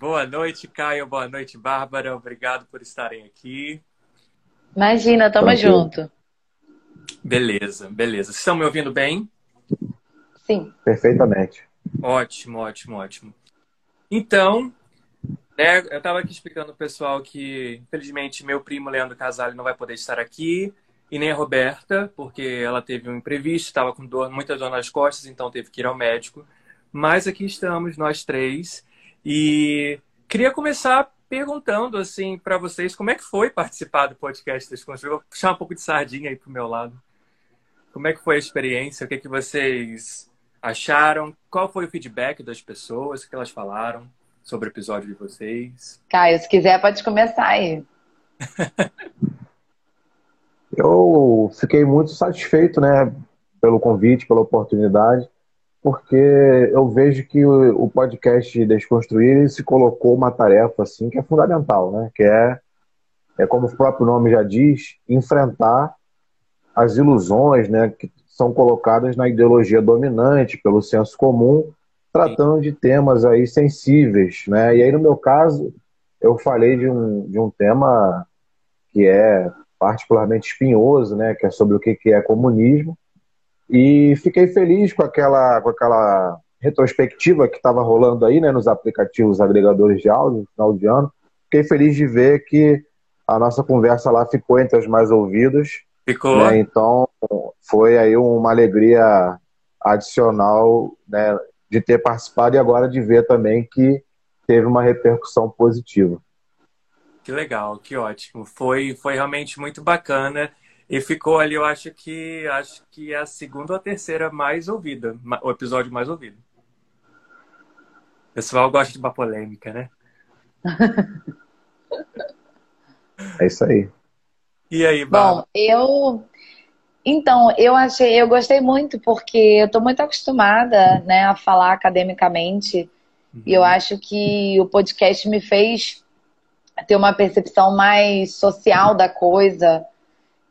Boa noite, Caio. Boa noite, Bárbara. Obrigado por estarem aqui. Imagina, tamo Tranquilo. junto. Beleza, beleza. Vocês estão me ouvindo bem? Sim. Perfeitamente. Ótimo, ótimo, ótimo. Então, né, eu estava aqui explicando o pessoal que, infelizmente, meu primo Leandro Casale não vai poder estar aqui, e nem a Roberta, porque ela teve um imprevisto, estava com dor, muita dor nas costas, então teve que ir ao médico. Mas aqui estamos, nós três. E queria começar perguntando assim para vocês como é que foi participar do podcast Desconstruir. Vou puxar um pouco de sardinha aí pro meu lado. Como é que foi a experiência? O que, é que vocês acharam? Qual foi o feedback das pessoas? O que elas falaram sobre o episódio de vocês? Caio, se quiser, pode começar aí. Eu fiquei muito satisfeito, né, pelo convite, pela oportunidade porque eu vejo que o, podcast Desconstruir se colocou uma tarefa assim que é fundamental, né? Que é, é como o próprio nome já diz, enfrentar as ilusões, né, que são colocadas na ideologia dominante pelo senso comum, tratando de temas aí sensíveis, né? E aí no meu caso eu falei de um, de um tema que é particularmente espinhoso, né? Que é sobre o que é comunismo e fiquei feliz com aquela, com aquela retrospectiva que estava rolando aí, né, nos aplicativos agregadores de áudio no final de ano. Fiquei feliz de ver que a nossa conversa lá ficou entre as mais ouvidas. Ficou. Né, então, foi aí uma alegria adicional né, de ter participado e agora de ver também que teve uma repercussão positiva. Que legal, que ótimo. Foi, foi realmente muito bacana. E ficou ali, eu acho que acho que é a segunda ou a terceira mais ouvida, o episódio mais ouvido. O pessoal gosta de uma polêmica, né? é isso aí. E aí, Bom, eu então, eu achei, eu gostei muito porque eu estou muito acostumada, né, a falar academicamente. Uhum. E eu acho que o podcast me fez ter uma percepção mais social da coisa,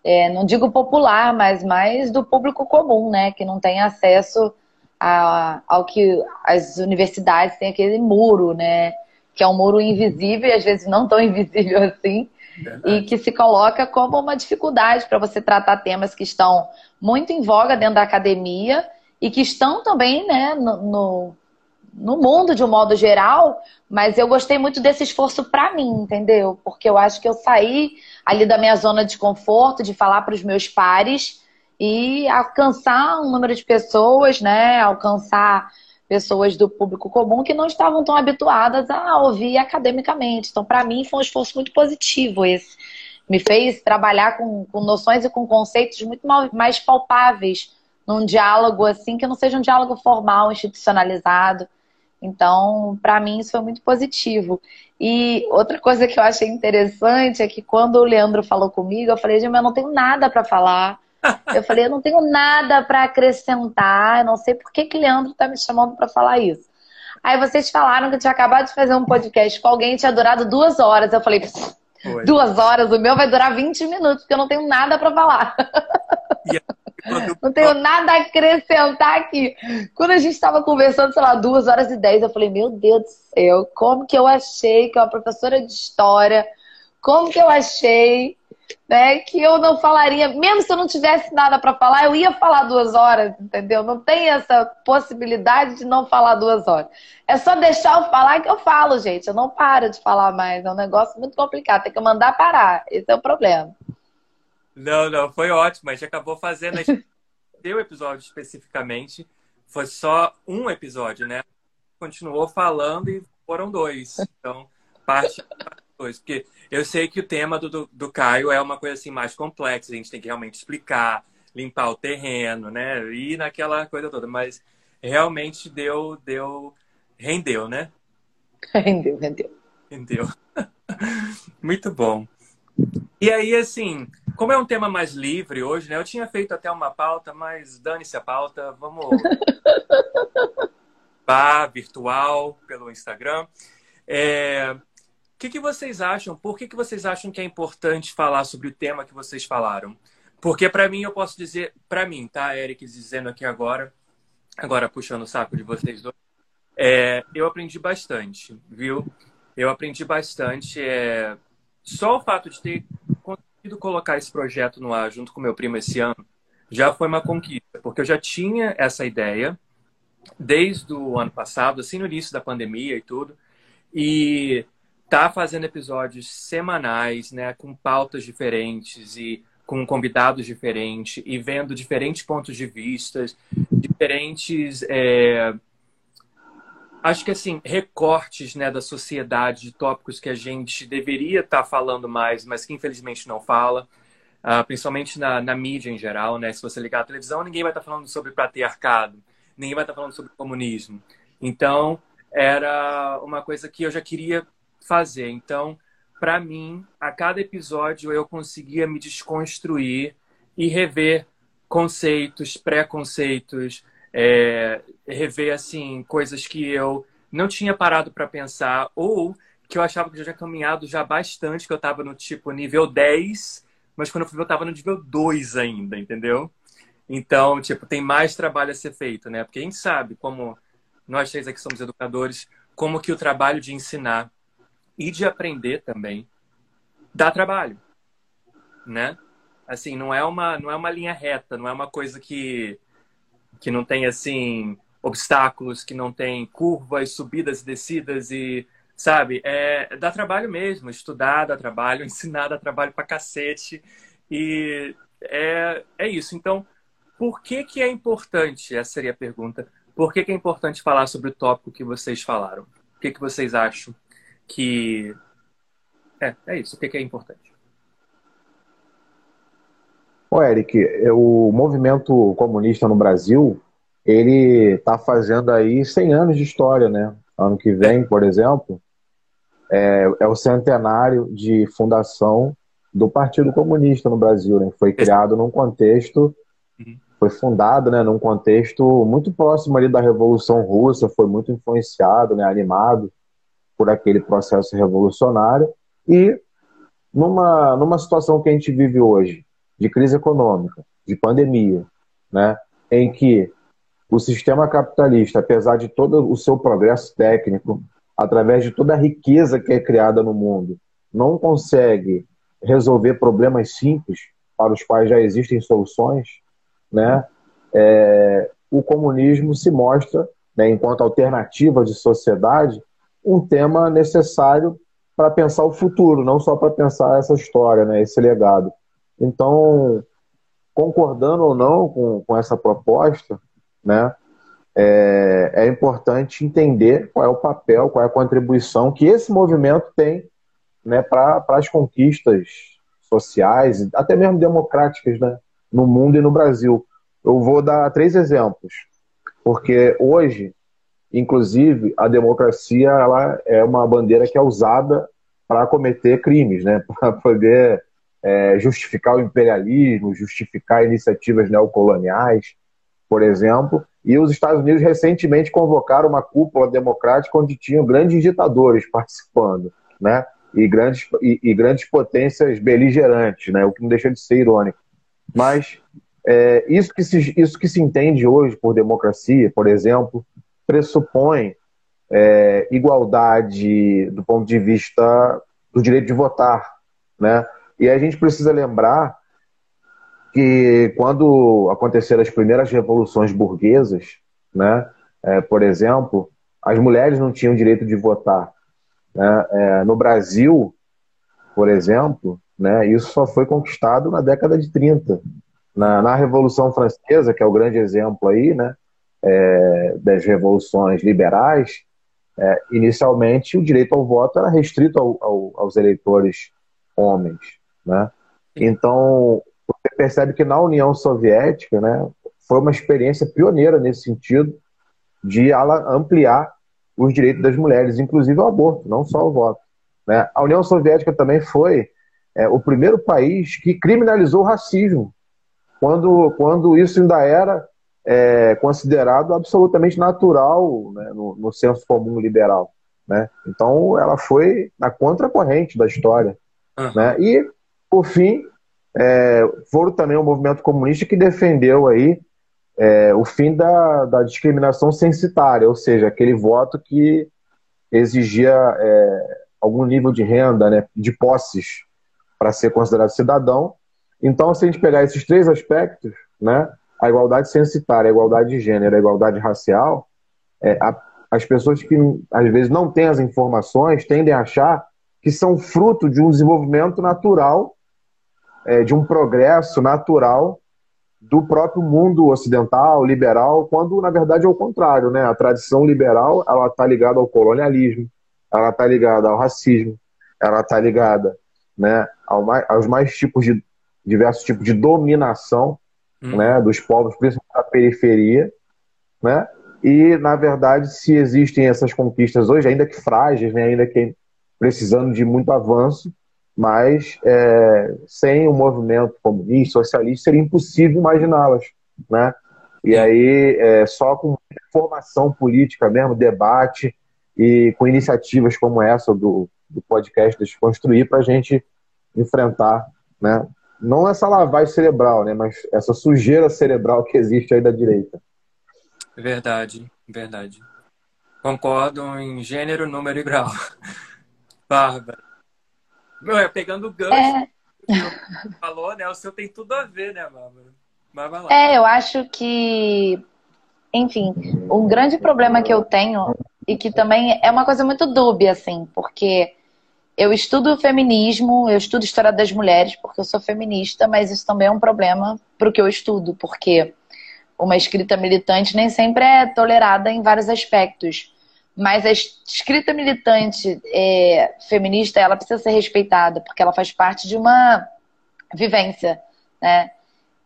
é, não digo popular, mas mais do público comum, né? Que não tem acesso a, ao que as universidades têm aquele muro, né? Que é um muro invisível e às vezes não tão invisível assim. Verdade. E que se coloca como uma dificuldade para você tratar temas que estão muito em voga dentro da academia e que estão também né, no, no, no mundo de um modo geral, mas eu gostei muito desse esforço para mim, entendeu? Porque eu acho que eu saí ali da minha zona de conforto, de falar para os meus pares e alcançar um número de pessoas, né? Alcançar pessoas do público comum que não estavam tão habituadas a ouvir academicamente. Então, para mim, foi um esforço muito positivo esse. Me fez trabalhar com, com noções e com conceitos muito mais palpáveis num diálogo assim, que não seja um diálogo formal, institucionalizado. Então, para mim, isso foi muito positivo. E outra coisa que eu achei interessante é que quando o Leandro falou comigo, eu falei, eu não tenho nada para falar. Eu falei, eu não tenho nada para acrescentar, eu não sei por que, que o Leandro está me chamando para falar isso. Aí vocês falaram que eu tinha acabado de fazer um podcast com alguém tinha durado duas horas. Eu falei, duas horas, o meu vai durar 20 minutos, porque eu não tenho nada para falar. E não tenho nada a acrescentar aqui. Quando a gente estava conversando, sei lá, duas horas e dez, eu falei, meu Deus do céu, como que eu achei que é uma professora de história, como que eu achei né, que eu não falaria, mesmo se eu não tivesse nada para falar, eu ia falar duas horas, entendeu? Não tem essa possibilidade de não falar duas horas. É só deixar eu falar que eu falo, gente. Eu não paro de falar mais. É um negócio muito complicado. Tem que mandar parar. Esse é o problema. Não, não, foi ótimo. A gente acabou fazendo. Seu episódio especificamente foi só um episódio, né? Continuou falando e foram dois. Então, parte dois. Porque eu sei que o tema do, do, do, Caio é uma coisa assim mais complexa. A gente tem que realmente explicar, limpar o terreno, né? E naquela coisa toda. Mas realmente deu, deu, rendeu, né? Rendeu, rendeu. Rendeu. Muito bom. E aí, assim, como é um tema mais livre hoje, né? Eu tinha feito até uma pauta, mas dane-se a pauta, vamos. Vá virtual pelo Instagram. É... O que, que vocês acham? Por que, que vocês acham que é importante falar sobre o tema que vocês falaram? Porque para mim eu posso dizer, para mim, tá, Eric, dizendo aqui agora, agora puxando o saco de vocês dois, é, eu aprendi bastante, viu? Eu aprendi bastante. É, só o fato de ter conseguido colocar esse projeto no ar junto com meu primo esse ano já foi uma conquista, porque eu já tinha essa ideia desde o ano passado, assim no início da pandemia e tudo, e tá fazendo episódios semanais, né, com pautas diferentes e com convidados diferentes e vendo diferentes pontos de vista, diferentes é, acho que assim, recortes né, da sociedade de tópicos que a gente deveria estar tá falando mais, mas que infelizmente não fala, uh, principalmente na, na, mídia em geral, né? Se você ligar a televisão, ninguém vai estar tá falando sobre patriarcado, ninguém vai estar tá falando sobre comunismo. Então, era uma coisa que eu já queria fazer. Então, para mim, a cada episódio eu conseguia me desconstruir e rever conceitos, preconceitos, é, rever assim coisas que eu não tinha parado para pensar ou que eu achava que eu já tinha caminhado já bastante, que eu estava no tipo nível 10, mas quando eu fui eu estava no nível 2 ainda, entendeu? Então, tipo, tem mais trabalho a ser feito, né? Porque a gente sabe como nós três aqui somos educadores, como que o trabalho de ensinar e de aprender também dá trabalho, né? Assim, não é uma não é uma linha reta, não é uma coisa que que não tem assim obstáculos, que não tem curvas, subidas e descidas e sabe, é dá trabalho mesmo, estudar dá trabalho, ensinar dá trabalho pra cacete e é, é isso. Então, por que que é importante? Essa seria a pergunta. Por que que é importante falar sobre o tópico que vocês falaram? O que que vocês acham que é, é isso. O que que é importante? Ô, Eric, o movimento comunista no Brasil, ele está fazendo aí 100 anos de história, né? Ano que vem, por exemplo, é, é o centenário de fundação do Partido Comunista no Brasil, né? Foi criado num contexto, uhum. foi fundado, né, num contexto muito próximo ali da Revolução Russa, foi muito influenciado, né, animado por aquele processo revolucionário e numa, numa situação que a gente vive hoje, de crise econômica, de pandemia, né, em que o sistema capitalista, apesar de todo o seu progresso técnico, através de toda a riqueza que é criada no mundo, não consegue resolver problemas simples para os quais já existem soluções, né? É, o comunismo se mostra, né, enquanto alternativa de sociedade, um tema necessário para pensar o futuro, não só para pensar essa história, né, esse legado. Então, concordando ou não com, com essa proposta, né, é, é, importante entender qual é o papel, qual é a contribuição que esse movimento tem né, para as conquistas sociais, até mesmo democráticas, né, no mundo e no Brasil. Eu vou dar três exemplos, porque hoje, inclusive, a democracia ela é uma bandeira que é usada para cometer crimes, né, para poder é, justificar o imperialismo, justificar iniciativas neocoloniais, por exemplo. E os Estados Unidos recentemente convocaram uma cúpula democrática onde tinham grandes ditadores participando, né? E grandes, e, e grandes potências beligerantes, né? O que não deixa de ser irônico. Mas é, isso, que se, isso que se entende hoje por democracia, por exemplo, pressupõe é, igualdade do ponto de vista do direito de votar, né? E a gente precisa lembrar que quando aconteceram as primeiras revoluções burguesas, né, é, por exemplo, as mulheres não tinham direito de votar. Né? É, no Brasil, por exemplo, né, isso só foi conquistado na década de 30. Na, na Revolução Francesa, que é o grande exemplo aí, né, é, das revoluções liberais, é, inicialmente o direito ao voto era restrito ao, ao, aos eleitores homens. Né? Então, você percebe que na União Soviética né, foi uma experiência pioneira nesse sentido de ampliar os direitos das mulheres, inclusive o aborto, não só o voto. Né? A União Soviética também foi é, o primeiro país que criminalizou o racismo, quando, quando isso ainda era é, considerado absolutamente natural né, no, no senso comum liberal. Né? Então, ela foi na contracorrente da história. Uhum. Né? E, por fim, é, foram também o um movimento comunista que defendeu aí é, o fim da, da discriminação censitária, ou seja, aquele voto que exigia é, algum nível de renda, né, de posses para ser considerado cidadão. Então, se a gente pegar esses três aspectos, né, a igualdade censitária, a igualdade de gênero, a igualdade racial, é, a, as pessoas que às vezes não têm as informações tendem a achar que são fruto de um desenvolvimento natural, é, de um progresso natural do próprio mundo ocidental, liberal, quando na verdade é o contrário, né? A tradição liberal ela está ligada ao colonialismo, ela está ligada ao racismo, ela está ligada, né, ao mais, aos mais tipos de diversos tipos de dominação, hum. né, dos povos, principalmente da periferia, né? E na verdade, se existem essas conquistas hoje, ainda que frágeis, né, ainda que precisando de muito avanço, mas é, sem o movimento comunista, socialista, seria impossível imaginá-las, né? E aí, é, só com formação política mesmo, debate e com iniciativas como essa do, do podcast Desconstruir para a gente enfrentar, né? Não essa lavagem cerebral, né? Mas essa sujeira cerebral que existe aí da direita. Verdade, verdade. Concordo em gênero, número e grau. Bárbara. Meu, pegando o gancho é... que falou, né? O seu tem tudo a ver, né, Bárbara? É, eu acho que, enfim, um grande problema que eu tenho e que também é uma coisa muito dúbia, assim, porque eu estudo feminismo, eu estudo história das mulheres, porque eu sou feminista, mas isso também é um problema para o que eu estudo, porque uma escrita militante nem sempre é tolerada em vários aspectos. Mas a escrita militante é, feminista, ela precisa ser respeitada, porque ela faz parte de uma vivência, né?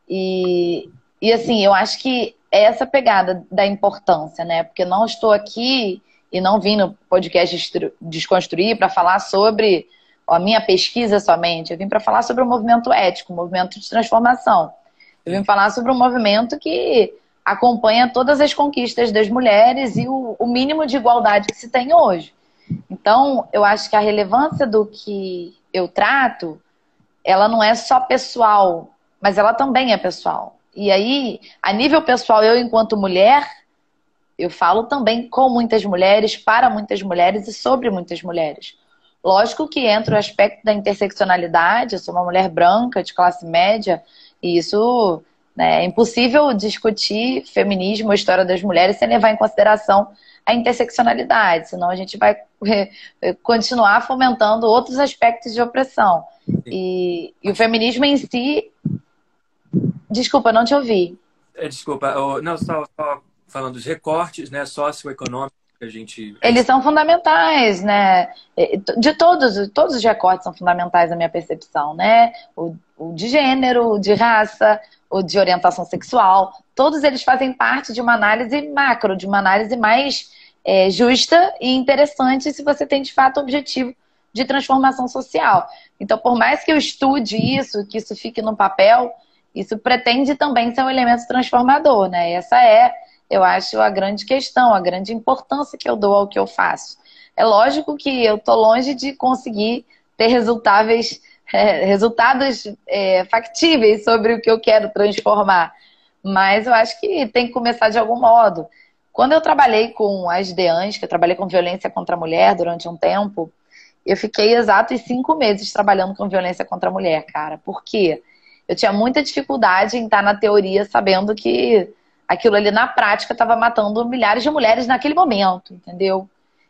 E, e assim, eu acho que é essa pegada da importância, né? Porque não estou aqui e não vim no podcast Desconstruir para falar sobre a minha pesquisa somente. Eu vim para falar sobre o movimento ético, o movimento de transformação. Eu vim falar sobre um movimento que acompanha todas as conquistas das mulheres e o, o mínimo de igualdade que se tem hoje. Então, eu acho que a relevância do que eu trato, ela não é só pessoal, mas ela também é pessoal. E aí, a nível pessoal, eu enquanto mulher, eu falo também com muitas mulheres, para muitas mulheres e sobre muitas mulheres. Lógico que entra o aspecto da interseccionalidade, eu sou uma mulher branca, de classe média, e isso? É impossível discutir feminismo, a história das mulheres, sem levar em consideração a interseccionalidade, senão a gente vai continuar fomentando outros aspectos de opressão. E, e o feminismo em si. Desculpa, não te ouvi. É, desculpa, não, só, só falando dos recortes né, socioeconômicos que a gente. Eles são fundamentais, né? De todos, todos os recortes são fundamentais na minha percepção, né? O, o de gênero, o de raça, ou de orientação sexual, todos eles fazem parte de uma análise macro, de uma análise mais é, justa e interessante se você tem de fato o objetivo de transformação social. Então, por mais que eu estude isso, que isso fique no papel, isso pretende também ser um elemento transformador, né? Essa é, eu acho, a grande questão, a grande importância que eu dou ao que eu faço. É lógico que eu estou longe de conseguir ter resultáveis é, resultados é, factíveis sobre o que eu quero transformar. Mas eu acho que tem que começar de algum modo. Quando eu trabalhei com as DEANs, que eu trabalhei com violência contra a mulher durante um tempo, eu fiquei exatos cinco meses trabalhando com violência contra a mulher, cara. Por quê? Eu tinha muita dificuldade em estar na teoria sabendo que aquilo ali na prática estava matando milhares de mulheres naquele momento, entendeu?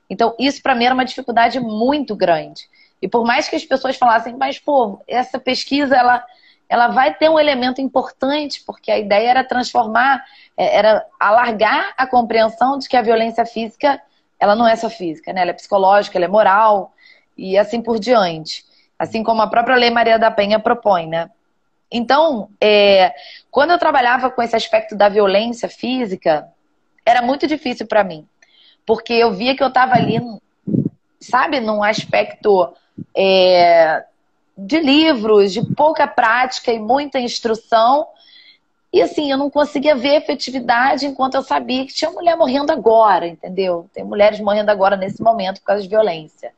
Então, isso para mim era uma dificuldade muito grande. E por mais que as pessoas falassem, mas pô, essa pesquisa ela, ela vai ter um elemento importante, porque a ideia era transformar, é, era alargar a compreensão de que a violência física, ela não é só física, né? Ela é psicológica, ela é moral e assim por diante. Assim como a própria Lei Maria da Penha propõe, né? Então, é, quando eu trabalhava com esse aspecto da violência física, era muito difícil para mim. Porque eu via que eu estava ali, sabe, num aspecto é, de livros, de pouca prática e muita instrução. E assim, eu não conseguia ver efetividade enquanto eu sabia que tinha mulher morrendo agora, entendeu? Tem mulheres morrendo agora nesse momento por causa de violência.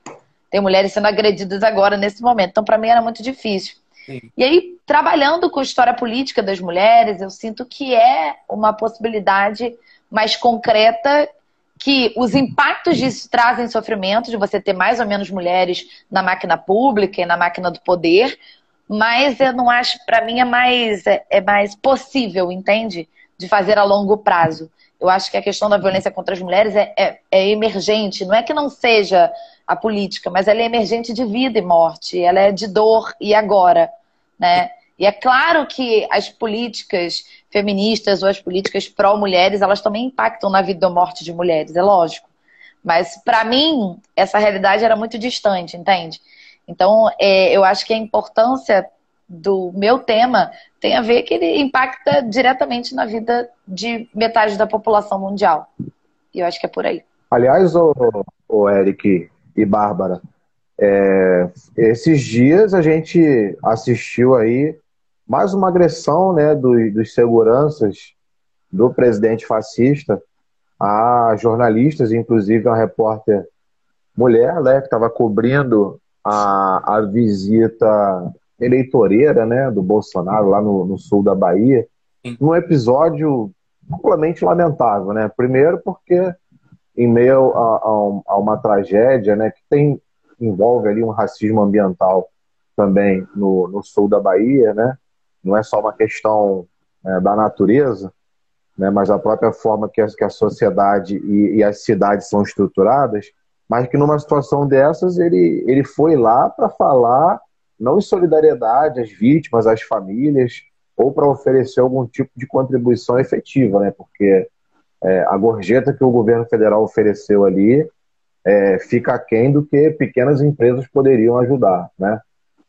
Tem mulheres sendo agredidas agora nesse momento. Então, para mim, era muito difícil. Sim. E aí, trabalhando com a história política das mulheres, eu sinto que é uma possibilidade mais concreta que os impactos disso trazem sofrimento, de você ter mais ou menos mulheres na máquina pública e na máquina do poder, mas eu não acho, para mim, é mais, é, é mais possível, entende? De fazer a longo prazo. Eu acho que a questão da violência contra as mulheres é, é, é emergente. Não é que não seja a política, mas ela é emergente de vida e morte, ela é de dor e agora, né? E é claro que as políticas feministas ou as políticas pró-mulheres, elas também impactam na vida ou morte de mulheres, é lógico. Mas para mim, essa realidade era muito distante, entende? Então, é, eu acho que a importância do meu tema tem a ver que ele impacta diretamente na vida de metade da população mundial. E eu acho que é por aí. Aliás, o, o Eric, e Bárbara. É, esses dias a gente assistiu aí mais uma agressão né, dos, dos seguranças do presidente fascista a jornalistas, inclusive uma repórter mulher, né, que estava cobrindo a, a visita eleitoreira né, do Bolsonaro lá no, no sul da Bahia, num episódio amplamente lamentável. Né? Primeiro porque em meio a, a, a, uma tragédia né, que tem, envolve ali um racismo ambiental também no, no sul da Bahia, né? Não é só uma questão é, da natureza, né, mas a própria forma que que a sociedade e, e, as cidades são estruturadas, mas que numa situação dessas ele, ele foi lá para falar não em solidariedade às vítimas, às famílias, ou para oferecer algum tipo de contribuição efetiva, né? Porque é, a gorjeta que o governo federal ofereceu ali é, fica aquém do que pequenas empresas poderiam ajudar, né?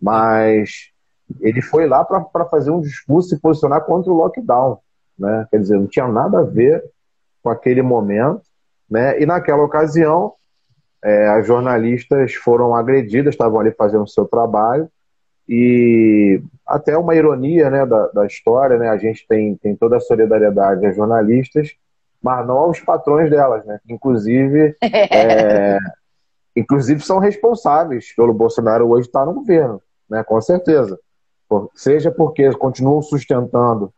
Mas ele foi lá para fazer um discurso e posicionar contra o lockdown, né? Quer dizer, não tinha nada a ver com aquele momento, né? E naquela ocasião, é, as jornalistas foram agredidas, estavam ali fazendo o seu trabalho e até uma ironia, né, da, da história, né? A gente tem, tem toda a solidariedade às jornalistas, mas não aos patrões delas, né? Inclusive, é, inclusive são responsáveis pelo Bolsonaro hoje estar no governo, né? Com certeza. Seja porque continuam sustentando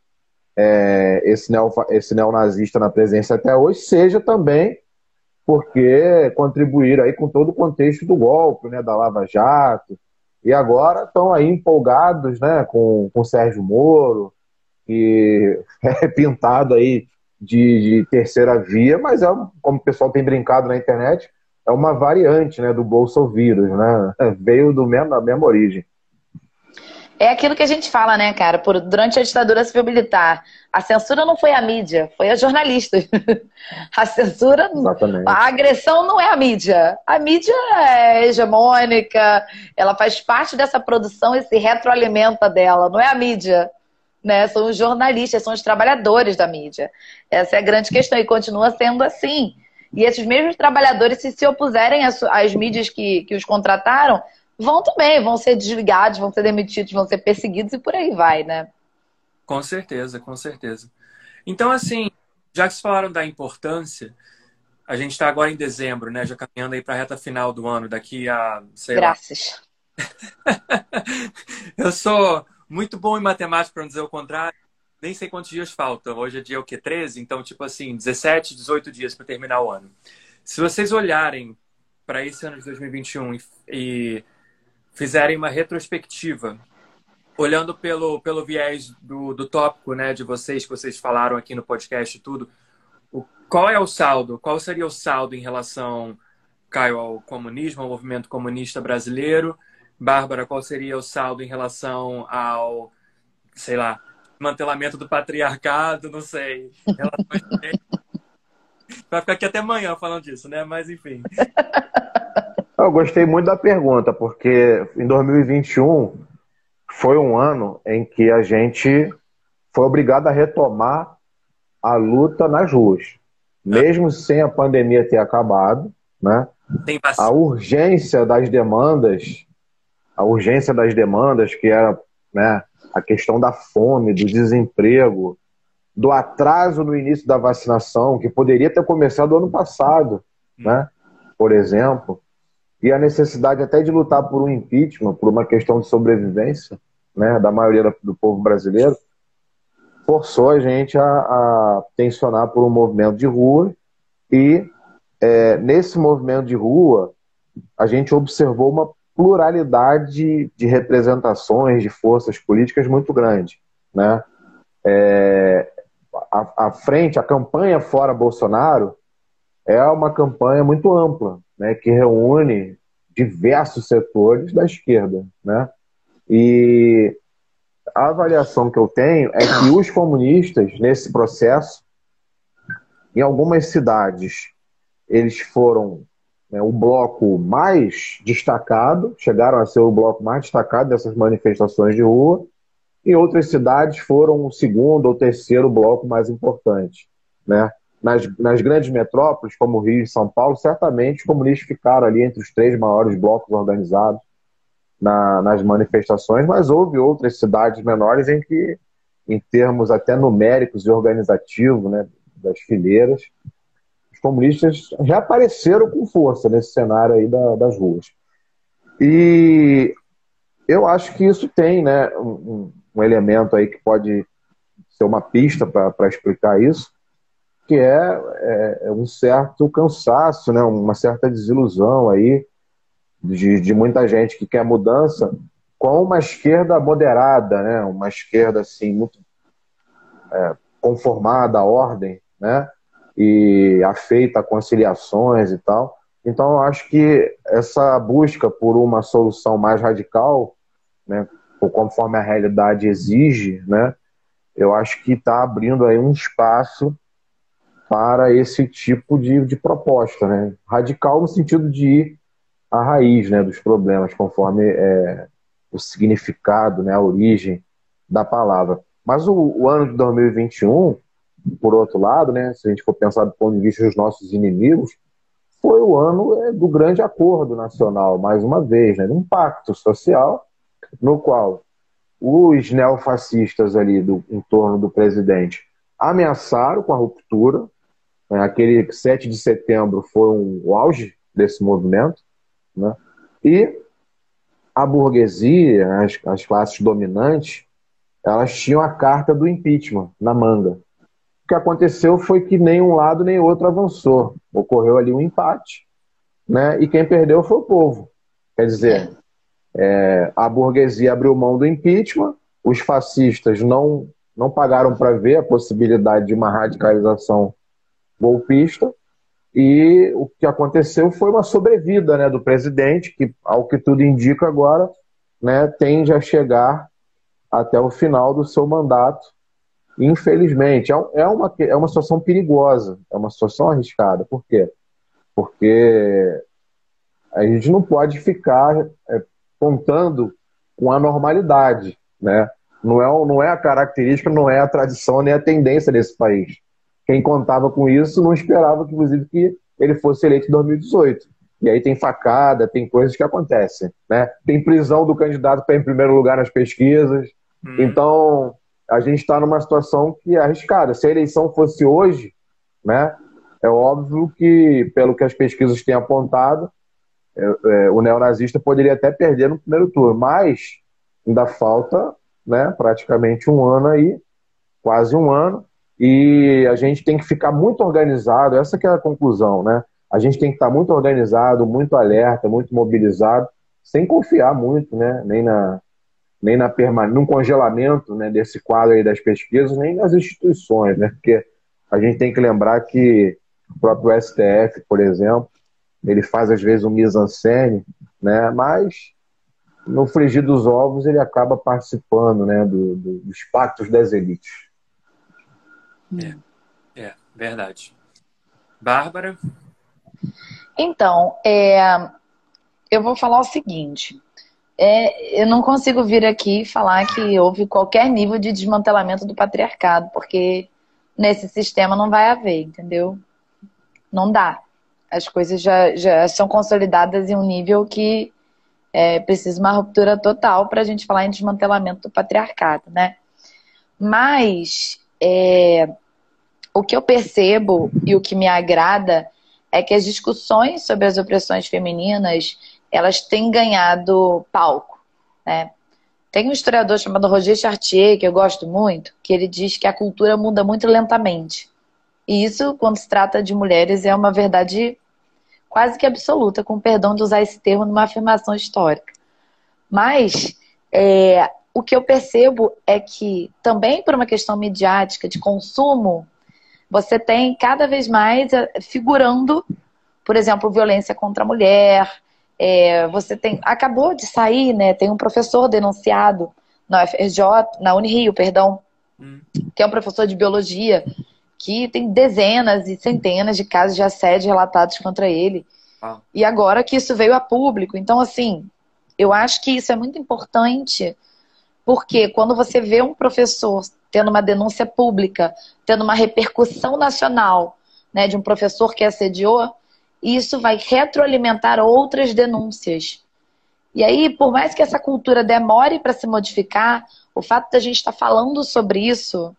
é, esse, neo, esse neonazista na presença até hoje, seja também porque contribuíram aí com todo o contexto do golpe, né? Da Lava Jato. E agora estão aí empolgados, né? Com, com Sérgio Moro, que é pintado aí de, de, terceira via, mas é, como o pessoal tem brincado na internet, é uma variante né, do bolsovírus, né? Veio do mesmo, da mesma origem. É aquilo que a gente fala, né, cara? Por, durante a ditadura civil militar, a censura não foi a mídia, foi a jornalistas. a censura, Exatamente. a agressão não é a mídia. A mídia é hegemônica, ela faz parte dessa produção e se retroalimenta dela, não é a mídia né? São os jornalistas, são os trabalhadores da mídia. Essa é a grande questão e continua sendo assim. E esses mesmos trabalhadores, se se opuserem às, às mídias que, que os contrataram, vão também, vão ser desligados, vão ser demitidos, vão ser perseguidos e por aí vai, né? Com certeza, com certeza. Então, assim, já que vocês falaram da importância, a gente está agora em dezembro, né? Já caminhando aí para a reta final do ano, daqui a. Graças. Eu sou muito bom em matemática, para não dizer o contrário. Nem sei quantos dias faltam. Hoje é dia o quê? 13? Então, tipo assim, 17, 18 dias para terminar o ano. Se vocês olharem para esse ano de 2021 e, e fizerem uma retrospectiva, olhando pelo, pelo viés do, do tópico né, de vocês, que vocês falaram aqui no podcast e tudo, o, qual é o saldo? Qual seria o saldo em relação, Caio, ao comunismo, ao movimento comunista brasileiro? Bárbara, qual seria o saldo em relação ao, sei lá, mantelamento do patriarcado, não sei. Vai ficar aqui até amanhã falando disso, né? Mas enfim. Eu gostei muito da pergunta, porque em 2021 foi um ano em que a gente foi obrigado a retomar a luta nas ruas. Mesmo sem a pandemia ter acabado, né? A urgência das demandas, a urgência das demandas, que era né, a questão da fome, do desemprego, do atraso no início da vacinação, que poderia ter começado ano passado, né? por exemplo, e a necessidade até de lutar por um impeachment, por uma questão de sobrevivência né, da maioria do povo brasileiro, forçou a gente a, a tensionar por um movimento de rua e é, nesse movimento de rua a gente observou uma pluralidade de representações de forças políticas muito grande, né? É, a, a, frente, a campanha fora Bolsonaro é uma campanha muito ampla, né? Que reúne diversos setores da esquerda, né? E a avaliação que eu tenho é que os comunistas nesse processo, em algumas cidades, eles foram né, o bloco mais destacado, chegaram a ser o bloco mais destacado dessas manifestações de rua, e outras cidades foram o segundo ou terceiro bloco mais importante. Né? Nas, nas grandes metrópoles, como Rio e São Paulo, certamente os comunistas ficaram ali entre os três maiores blocos organizados na, nas manifestações, mas houve outras cidades menores em que, em termos até numéricos e organizativos né, das fileiras, os comunistas reapareceram com força nesse cenário aí da, das ruas. E eu acho que isso tem né, um, um elemento aí que pode ser uma pista para explicar isso, que é, é, é, um certo cansaço, né, uma certa desilusão aí de, de muita gente que quer mudança com uma esquerda moderada, né, uma esquerda assim muito é, conformada à ordem, né, e afeita a conciliações e tal. Então, eu acho que essa busca por uma solução mais radical, né, conforme a realidade exige, né, eu acho que está abrindo aí um espaço para esse tipo de, de proposta, né? Radical no sentido de ir à raiz, né, dos problemas, conforme é, o significado, né, a origem da palavra. Mas o, o ano de 2021 por outro lado, né, se a gente for pensar do ponto de vista dos nossos inimigos, foi o ano é, do grande acordo nacional, mais uma vez, né, um pacto social no qual os neofascistas ali do, em torno do presidente ameaçaram com a ruptura. Aquele 7 de setembro foi um, o auge desse movimento. Né, e a burguesia, as, as classes dominantes, elas tinham a carta do impeachment na manga que aconteceu foi que nem um lado nem outro avançou. Ocorreu ali um empate, né? E quem perdeu foi o povo. Quer dizer, é, a burguesia abriu mão do impeachment, os fascistas não, não pagaram para ver a possibilidade de uma radicalização golpista, e o que aconteceu foi uma sobrevida né, do presidente, que, ao que tudo indica agora, né, tende a chegar até o final do seu mandato Infelizmente, é, é uma, é uma situação perigosa, é uma situação arriscada. Por quê? Porque a gente não pode ficar é, contando com a normalidade, né? Não é, não é a característica, não é a tradição nem a tendência desse país. Quem contava com isso não esperava, inclusive, que ele fosse eleito em 2018. E aí tem facada, tem coisas que acontecem, né? Tem prisão do candidato para em primeiro lugar nas pesquisas. Hum. Então, a gente está numa situação que é arriscada. Se a eleição fosse hoje, né, é óbvio que, pelo que as pesquisas têm apontado, é, é, o neonazista poderia até perder no primeiro turno, mas ainda falta né, praticamente um ano aí, quase um ano, e a gente tem que ficar muito organizado, essa que é a conclusão, né? a gente tem que estar muito organizado, muito alerta, muito mobilizado, sem confiar muito, né? Nem na nem na perman num congelamento né, desse quadro aí das pesquisas, nem nas instituições, né? Porque a gente tem que lembrar que o próprio STF, por exemplo, ele faz às vezes um mise-en-scène, né? Mas no frigir dos ovos ele acaba participando, né, do, do, dos pactos das elites. É, é verdade. Bárbara? Então, é, eu vou falar o seguinte. É, eu não consigo vir aqui falar que houve qualquer nível de desmantelamento do patriarcado, porque nesse sistema não vai haver, entendeu? Não dá. As coisas já, já são consolidadas em um nível que é, precisa uma ruptura total para a gente falar em desmantelamento do patriarcado, né? Mas é, o que eu percebo e o que me agrada é que as discussões sobre as opressões femininas elas têm ganhado palco, né? Tem um historiador chamado Roger Chartier, que eu gosto muito, que ele diz que a cultura muda muito lentamente. E isso, quando se trata de mulheres, é uma verdade quase que absoluta, com perdão de usar esse termo numa afirmação histórica. Mas é, o que eu percebo é que, também por uma questão midiática de consumo, você tem cada vez mais é, figurando, por exemplo, violência contra a mulher, é, você tem. Acabou de sair, né? Tem um professor denunciado na UFRJ, na Unirio, perdão, hum. que é um professor de biologia, que tem dezenas e centenas de casos de assédio relatados contra ele. Ah. E agora que isso veio a público. Então, assim, eu acho que isso é muito importante, porque quando você vê um professor tendo uma denúncia pública, tendo uma repercussão nacional, né, de um professor que assediou, isso vai retroalimentar outras denúncias. E aí, por mais que essa cultura demore para se modificar, o fato da gente estar tá falando sobre isso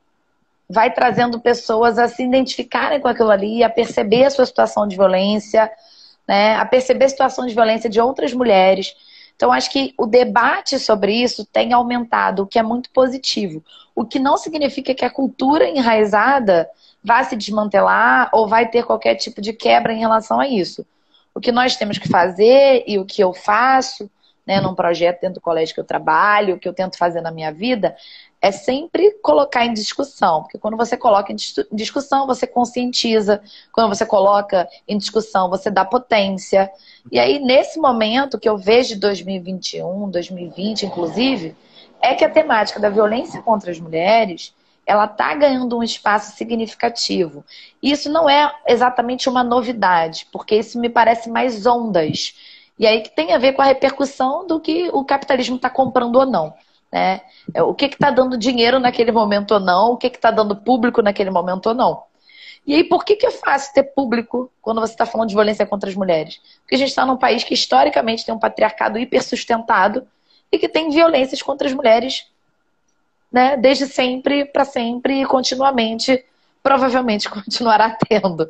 vai trazendo pessoas a se identificarem com aquilo ali, a perceber a sua situação de violência, né, a perceber a situação de violência de outras mulheres. Então, acho que o debate sobre isso tem aumentado, o que é muito positivo. O que não significa que a cultura enraizada vai se desmantelar ou vai ter qualquer tipo de quebra em relação a isso. O que nós temos que fazer e o que eu faço, né, num projeto dentro do colégio que eu trabalho, o que eu tento fazer na minha vida, é sempre colocar em discussão. Porque quando você coloca em discussão, você conscientiza. Quando você coloca em discussão, você dá potência. E aí, nesse momento que eu vejo de 2021, 2020, inclusive, é que a temática da violência contra as mulheres ela está ganhando um espaço significativo. Isso não é exatamente uma novidade, porque isso me parece mais ondas. E aí que tem a ver com a repercussão do que o capitalismo está comprando ou não. Né? É, o que está dando dinheiro naquele momento ou não, o que está dando público naquele momento ou não. E aí, por que, que é fácil ter público quando você está falando de violência contra as mulheres? Porque a gente está num país que historicamente tem um patriarcado hipersustentado e que tem violências contra as mulheres né, desde sempre, para sempre e continuamente, provavelmente continuará tendo.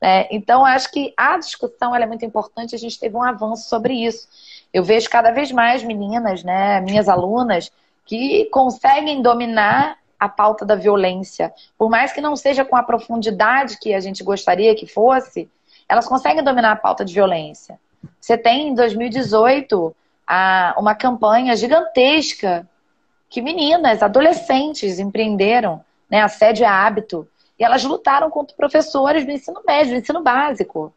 Né? Então, acho que a discussão é muito importante, a gente teve um avanço sobre isso. Eu vejo cada vez mais meninas, né, minhas alunas, que conseguem dominar a pauta da violência. Por mais que não seja com a profundidade que a gente gostaria que fosse, elas conseguem dominar a pauta de violência. Você tem em 2018 uma campanha gigantesca que meninas, adolescentes empreenderam, né? Assédio é hábito. E elas lutaram contra professores do ensino médio, do ensino básico,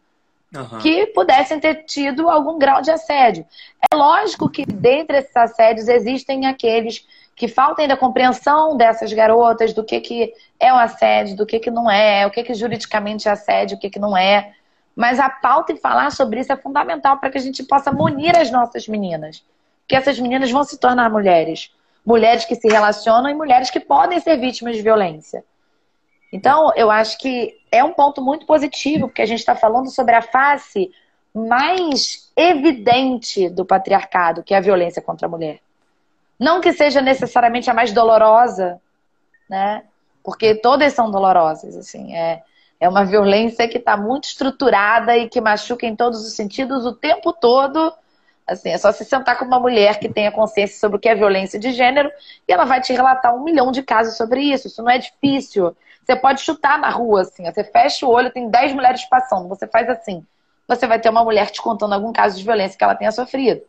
uhum. que pudessem ter tido algum grau de assédio. É lógico que dentre esses assédios existem aqueles que faltam ainda compreensão dessas garotas do que, que é o assédio, do que, que não é, o que, que juridicamente é assédio, o que, que não é. Mas a pauta e falar sobre isso é fundamental para que a gente possa munir as nossas meninas. Porque essas meninas vão se tornar mulheres mulheres que se relacionam e mulheres que podem ser vítimas de violência. Então, eu acho que é um ponto muito positivo, porque a gente está falando sobre a face mais evidente do patriarcado, que é a violência contra a mulher. Não que seja necessariamente a mais dolorosa, né? Porque todas são dolorosas, assim. É, é uma violência que está muito estruturada e que machuca em todos os sentidos o tempo todo Assim, é só se sentar com uma mulher que tenha consciência sobre o que é violência de gênero e ela vai te relatar um milhão de casos sobre isso. Isso não é difícil. Você pode chutar na rua, assim. Você fecha o olho, tem 10 mulheres passando. Você faz assim. você vai ter uma mulher te contando algum caso de violência que ela tenha sofrido. Sim.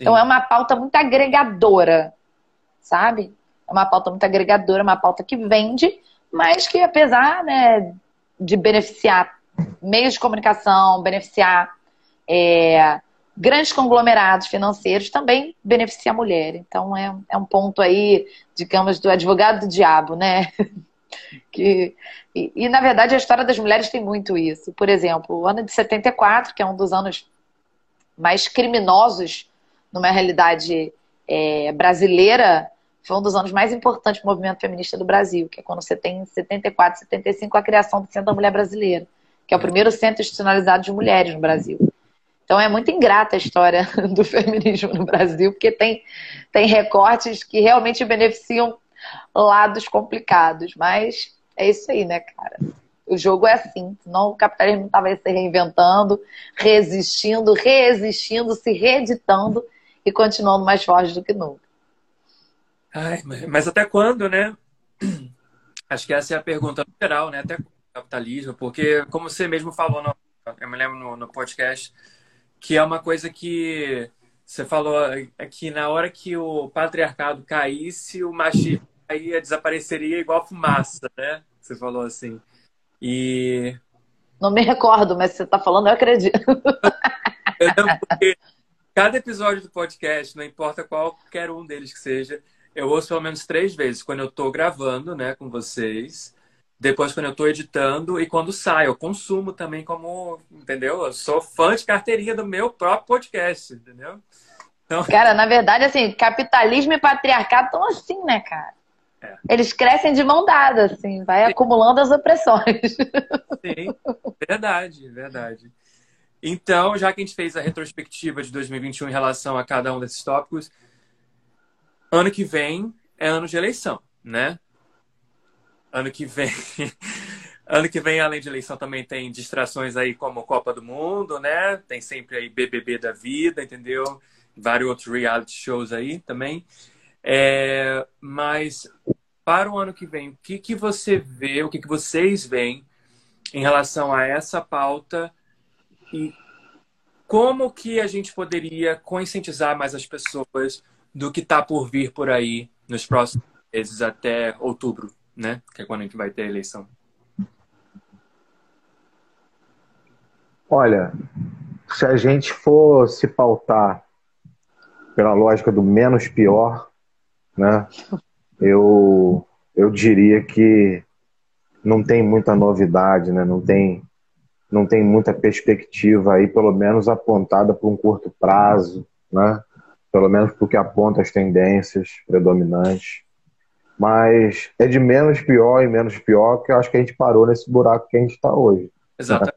Então é uma pauta muito agregadora, sabe? É uma pauta muito agregadora, uma pauta que vende, mas que apesar né, de beneficiar meios de comunicação, beneficiar é, grandes conglomerados financeiros, também beneficia a mulher. Então é, é um ponto aí, digamos, do advogado do diabo, né? que, e, e, na verdade, a história das mulheres tem muito isso. Por exemplo, o ano de 74, que é um dos anos mais criminosos numa realidade é, brasileira, foi um dos anos mais importantes do movimento feminista do Brasil, que é quando você tem em 74, 75 a criação do Centro da Mulher Brasileira, que é o primeiro centro institucionalizado de mulheres no Brasil. Então é muito ingrata a história do feminismo no Brasil, porque tem, tem recortes que realmente beneficiam lados complicados. Mas é isso aí, né, cara? O jogo é assim, senão o capitalismo estava se reinventando, resistindo, reexistindo, se reeditando e continuando mais forte do que nunca. Ai, mas até quando, né? Acho que essa é a pergunta geral, né? Até o capitalismo, porque como você mesmo falou, no, eu me lembro no, no, podcast, que é uma coisa que você falou é que na hora que o patriarcado caísse, o machismo aí desapareceria igual fumaça, né? Você falou assim. E não me recordo, mas você está falando, eu acredito. Porque cada episódio do podcast, não importa qualquer um deles que seja, eu ouço pelo menos três vezes. Quando eu estou gravando, né, com vocês. Depois, quando eu estou editando e quando sai. Eu consumo também como, entendeu? Eu sou fã de carteirinha do meu próprio podcast, entendeu? Então... Cara, na verdade, assim, capitalismo e patriarcado estão assim, né, cara? É. Eles crescem de mão dada, assim, vai Sim. acumulando as opressões. Sim, verdade, verdade. Então, já que a gente fez a retrospectiva de 2021 em relação a cada um desses tópicos, ano que vem é ano de eleição, né? Ano que vem. ano que vem, além de eleição, também tem distrações aí como Copa do Mundo, né? Tem sempre aí BBB da vida, entendeu? Vários outros reality shows aí também. É, mas para o ano que vem, o que, que você vê, o que, que vocês veem em relação a essa pauta e como que a gente poderia conscientizar mais as pessoas do que está por vir por aí nos próximos meses até outubro, né? Que é quando a gente vai ter a eleição. Olha, se a gente for se pautar pela lógica do menos pior, né? Eu, eu diria que não tem muita novidade, né? Não tem, não tem muita perspectiva aí, pelo menos apontada para um curto prazo, né? pelo menos porque aponta as tendências predominantes. Mas é de menos pior e menos pior que eu acho que a gente parou nesse buraco que a gente está hoje. Exato. Né?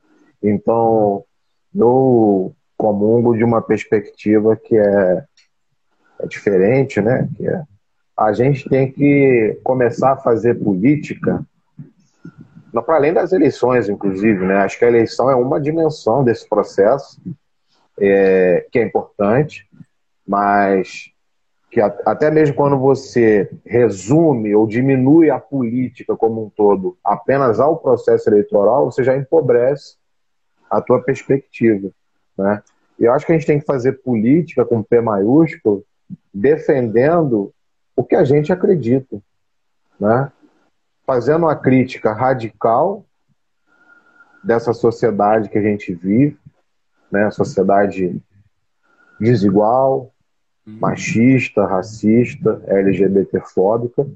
Então, eu comungo de uma perspectiva que é, é diferente, né? Que é, a gente tem que começar a fazer política para além das eleições, inclusive, né? Acho que a eleição é uma dimensão desse processo é, que é importante, mas que até mesmo quando você resume ou diminui a política como um todo apenas ao processo eleitoral, você já empobrece a tua perspectiva, né? Eu acho que a gente tem que fazer política com P maiúsculo, defendendo o que a gente acredita, né? Fazendo uma crítica radical dessa sociedade que a gente vive, né? Sociedade desigual, machista, racista, LGBTfóbica,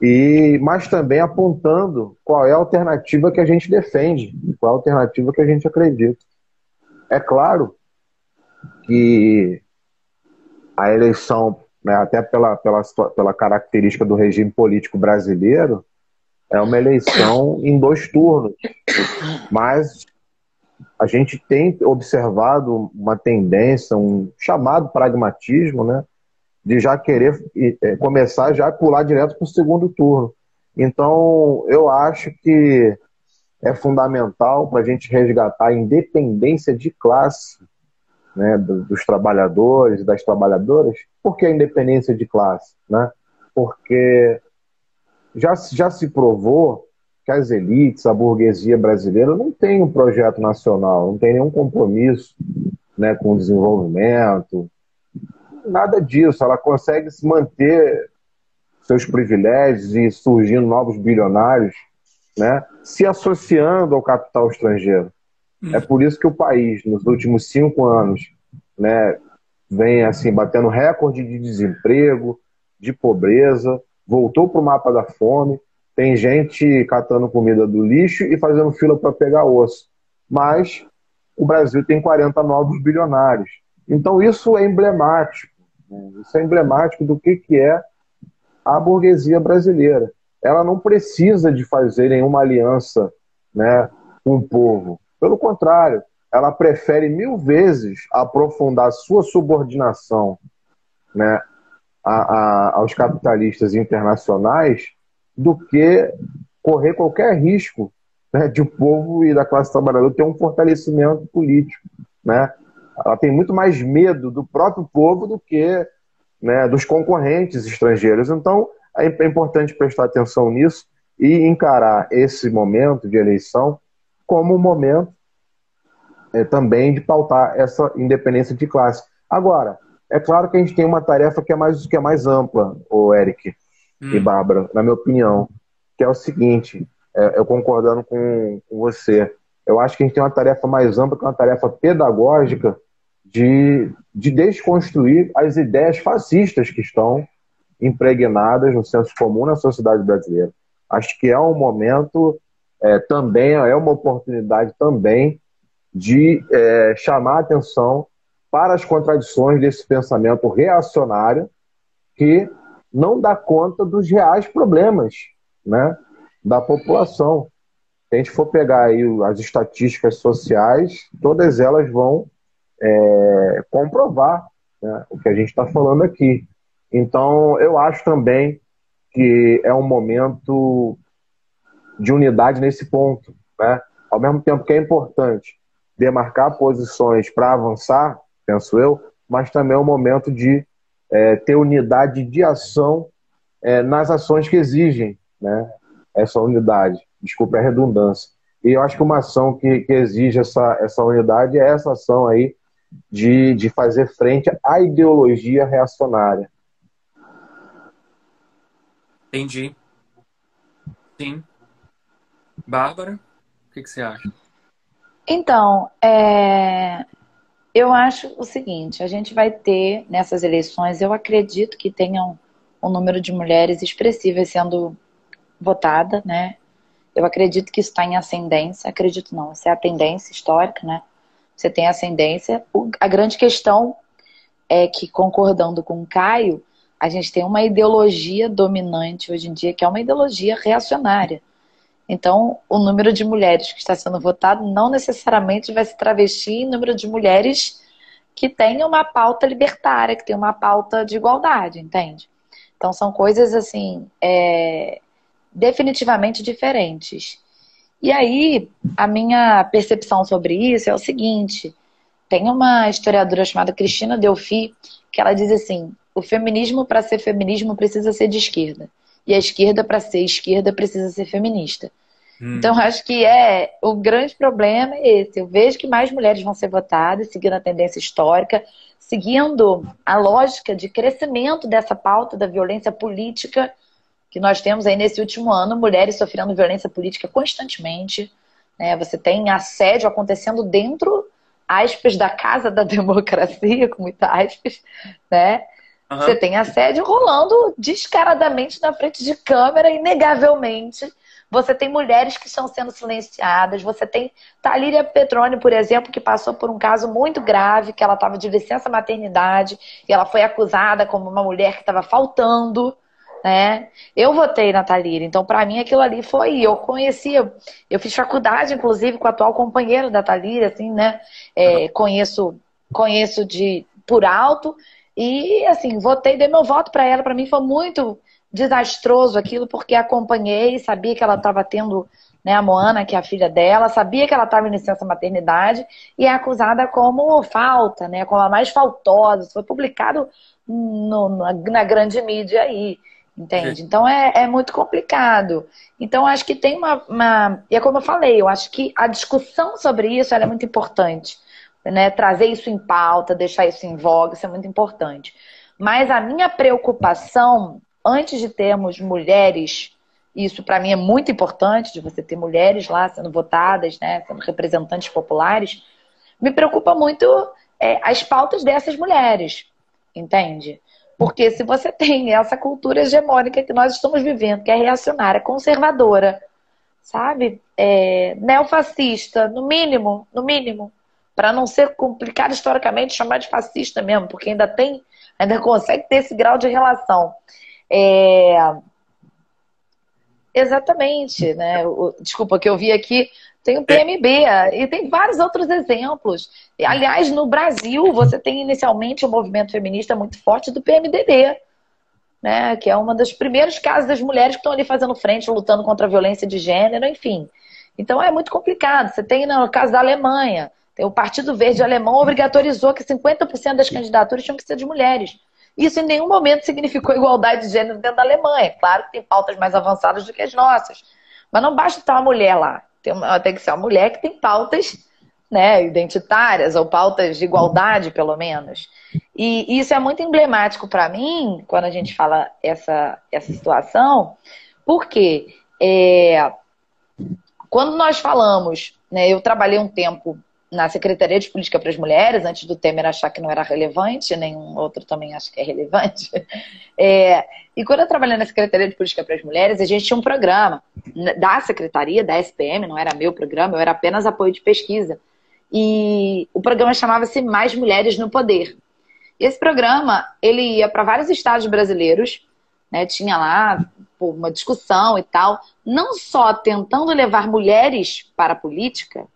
e mas também apontando qual é a alternativa que a gente defende, qual é a alternativa que a gente acredita. É claro que a eleição, né, até pela, pela, pela característica do regime político brasileiro, é uma eleição em dois turnos, mas a gente tem observado uma tendência, um chamado pragmatismo, né, de já querer é, começar já a pular direto para o segundo turno. Então, eu acho que é fundamental para a gente resgatar a independência de classe né, dos trabalhadores e das trabalhadoras. Por que a independência de classe? Né? Porque já, já se provou que as elites, a burguesia brasileira não tem um projeto nacional, não tem nenhum compromisso né, com o desenvolvimento, nada disso. Ela consegue se manter seus privilégios e surgindo novos bilionários, né, se associando ao capital estrangeiro. Hum. É por isso que o país, nos últimos cinco anos, né, vem assim batendo recorde de desemprego, de pobreza, voltou para o mapa da fome. Tem gente catando comida do lixo e fazendo fila para pegar osso. Mas o Brasil tem 40 novos bilionários. Então isso é emblemático. Né? Isso é emblemático do que, que é a burguesia brasileira. Ela não precisa de fazer nenhuma aliança né, com o povo. Pelo contrário, ela prefere mil vezes aprofundar sua subordinação né, a, a, aos capitalistas internacionais do que correr qualquer risco né, de o povo e da classe trabalhadora ter um fortalecimento político. Né? Ela tem muito mais medo do próprio povo do que né, dos concorrentes estrangeiros. Então, é, é importante prestar atenção nisso e encarar esse momento de eleição como um momento é, também de pautar essa independência de classe. Agora, é claro que a gente tem uma tarefa que é mais, que é mais ampla, o Eric hum. e Bárbara, na minha opinião, que é o seguinte, é, eu concordando com, com você, eu acho que a gente tem uma tarefa mais ampla, que é uma tarefa pedagógica de, de desconstruir as ideias fascistas que estão impregnadas no senso comum na sociedade brasileira. Acho que é um momento é, também, é uma oportunidade também de é, chamar atenção para as contradições desse pensamento reacionário que não dá conta dos reais problemas né, da população. Se a gente for pegar aí as estatísticas sociais, todas elas vão é, comprovar né, o que a gente está falando aqui. Então, eu acho também que é um momento de unidade nesse ponto. Né? Ao mesmo tempo que é importante demarcar posições para avançar, penso eu, mas também é um momento de é, ter unidade de ação é, nas ações que exigem né, essa unidade. Desculpe a redundância. E eu acho que uma ação que, que exige essa, essa unidade é essa ação aí de, de fazer frente à ideologia reacionária. Entendi. Sim. Bárbara, o que, que você acha? Então, é... eu acho o seguinte: a gente vai ter nessas eleições, eu acredito que tenham um número de mulheres expressivas sendo votada, né? Eu acredito que isso está em ascendência, acredito não, essa é a tendência histórica, né? Você tem ascendência. A grande questão é que, concordando com o Caio, a gente tem uma ideologia dominante hoje em dia, que é uma ideologia reacionária. Então, o número de mulheres que está sendo votado não necessariamente vai se travestir em número de mulheres que têm uma pauta libertária, que tem uma pauta de igualdade, entende? Então, são coisas, assim, é, definitivamente diferentes. E aí, a minha percepção sobre isso é o seguinte: tem uma historiadora chamada Cristina Delphi que ela diz assim: o feminismo, para ser feminismo, precisa ser de esquerda. E a esquerda, para ser esquerda, precisa ser feminista. Hum. Então, acho que é o grande problema é esse. Eu vejo que mais mulheres vão ser votadas, seguindo a tendência histórica, seguindo a lógica de crescimento dessa pauta da violência política que nós temos aí nesse último ano mulheres sofrendo violência política constantemente. Né? Você tem assédio acontecendo dentro, aspas, da casa da democracia, com muitas aspas, né? Uhum. Você tem assédio rolando descaradamente na frente de câmera, inegavelmente. Você tem mulheres que estão sendo silenciadas. Você tem Talíria Petrone, por exemplo, que passou por um caso muito grave, que ela estava de licença maternidade e ela foi acusada como uma mulher que estava faltando né? Eu votei na Thalira, então para mim aquilo ali foi, eu conhecia, eu fiz faculdade inclusive com o atual companheiro da Thalira, assim, né? É, conheço, conheço de por alto e assim votei, dei meu voto para ela. Para mim foi muito desastroso aquilo porque acompanhei, sabia que ela estava tendo né, a Moana, que é a filha dela, sabia que ela estava em licença maternidade e é acusada como falta, né, como a mais faltosa. Isso foi publicado no, na, na grande mídia aí. Entende? Então é, é muito complicado. Então acho que tem uma, uma. E é como eu falei, eu acho que a discussão sobre isso é muito importante. Né? Trazer isso em pauta, deixar isso em voga, isso é muito importante. Mas a minha preocupação, antes de termos mulheres, isso para mim é muito importante, de você ter mulheres lá sendo votadas, né, sendo representantes populares, me preocupa muito é, as pautas dessas mulheres, entende? Porque se você tem essa cultura hegemônica que nós estamos vivendo, que é reacionária, conservadora, sabe? É, neofascista, no mínimo, no mínimo, para não ser complicado historicamente chamar de fascista mesmo, porque ainda tem, ainda consegue ter esse grau de relação. É... Exatamente, né? Desculpa, que eu vi aqui tem o PMB e tem vários outros exemplos. Aliás, no Brasil, você tem inicialmente um movimento feminista muito forte do PMDB, né? que é uma das primeiros casos das mulheres que estão ali fazendo frente, lutando contra a violência de gênero, enfim. Então é muito complicado. Você tem no caso da Alemanha, o Partido Verde Alemão obrigatorizou que 50% das candidaturas tinham que ser de mulheres. Isso em nenhum momento significou igualdade de gênero dentro da Alemanha. Claro que tem pautas mais avançadas do que as nossas. Mas não basta estar uma mulher lá. Tem, uma, tem que ser uma mulher que tem pautas né, identitárias ou pautas de igualdade, pelo menos. E isso é muito emblemático para mim, quando a gente fala essa, essa situação, porque é, quando nós falamos, né, eu trabalhei um tempo na Secretaria de Política para as Mulheres, antes do Temer achar que não era relevante, nenhum outro também acha que é relevante. É, e quando eu trabalhei na Secretaria de Política para as Mulheres, a gente tinha um programa da Secretaria, da SPM, não era meu programa, eu era apenas apoio de pesquisa. E o programa chamava-se Mais Mulheres no Poder. E esse programa, ele ia para vários estados brasileiros, né, tinha lá pô, uma discussão e tal, não só tentando levar mulheres para a política,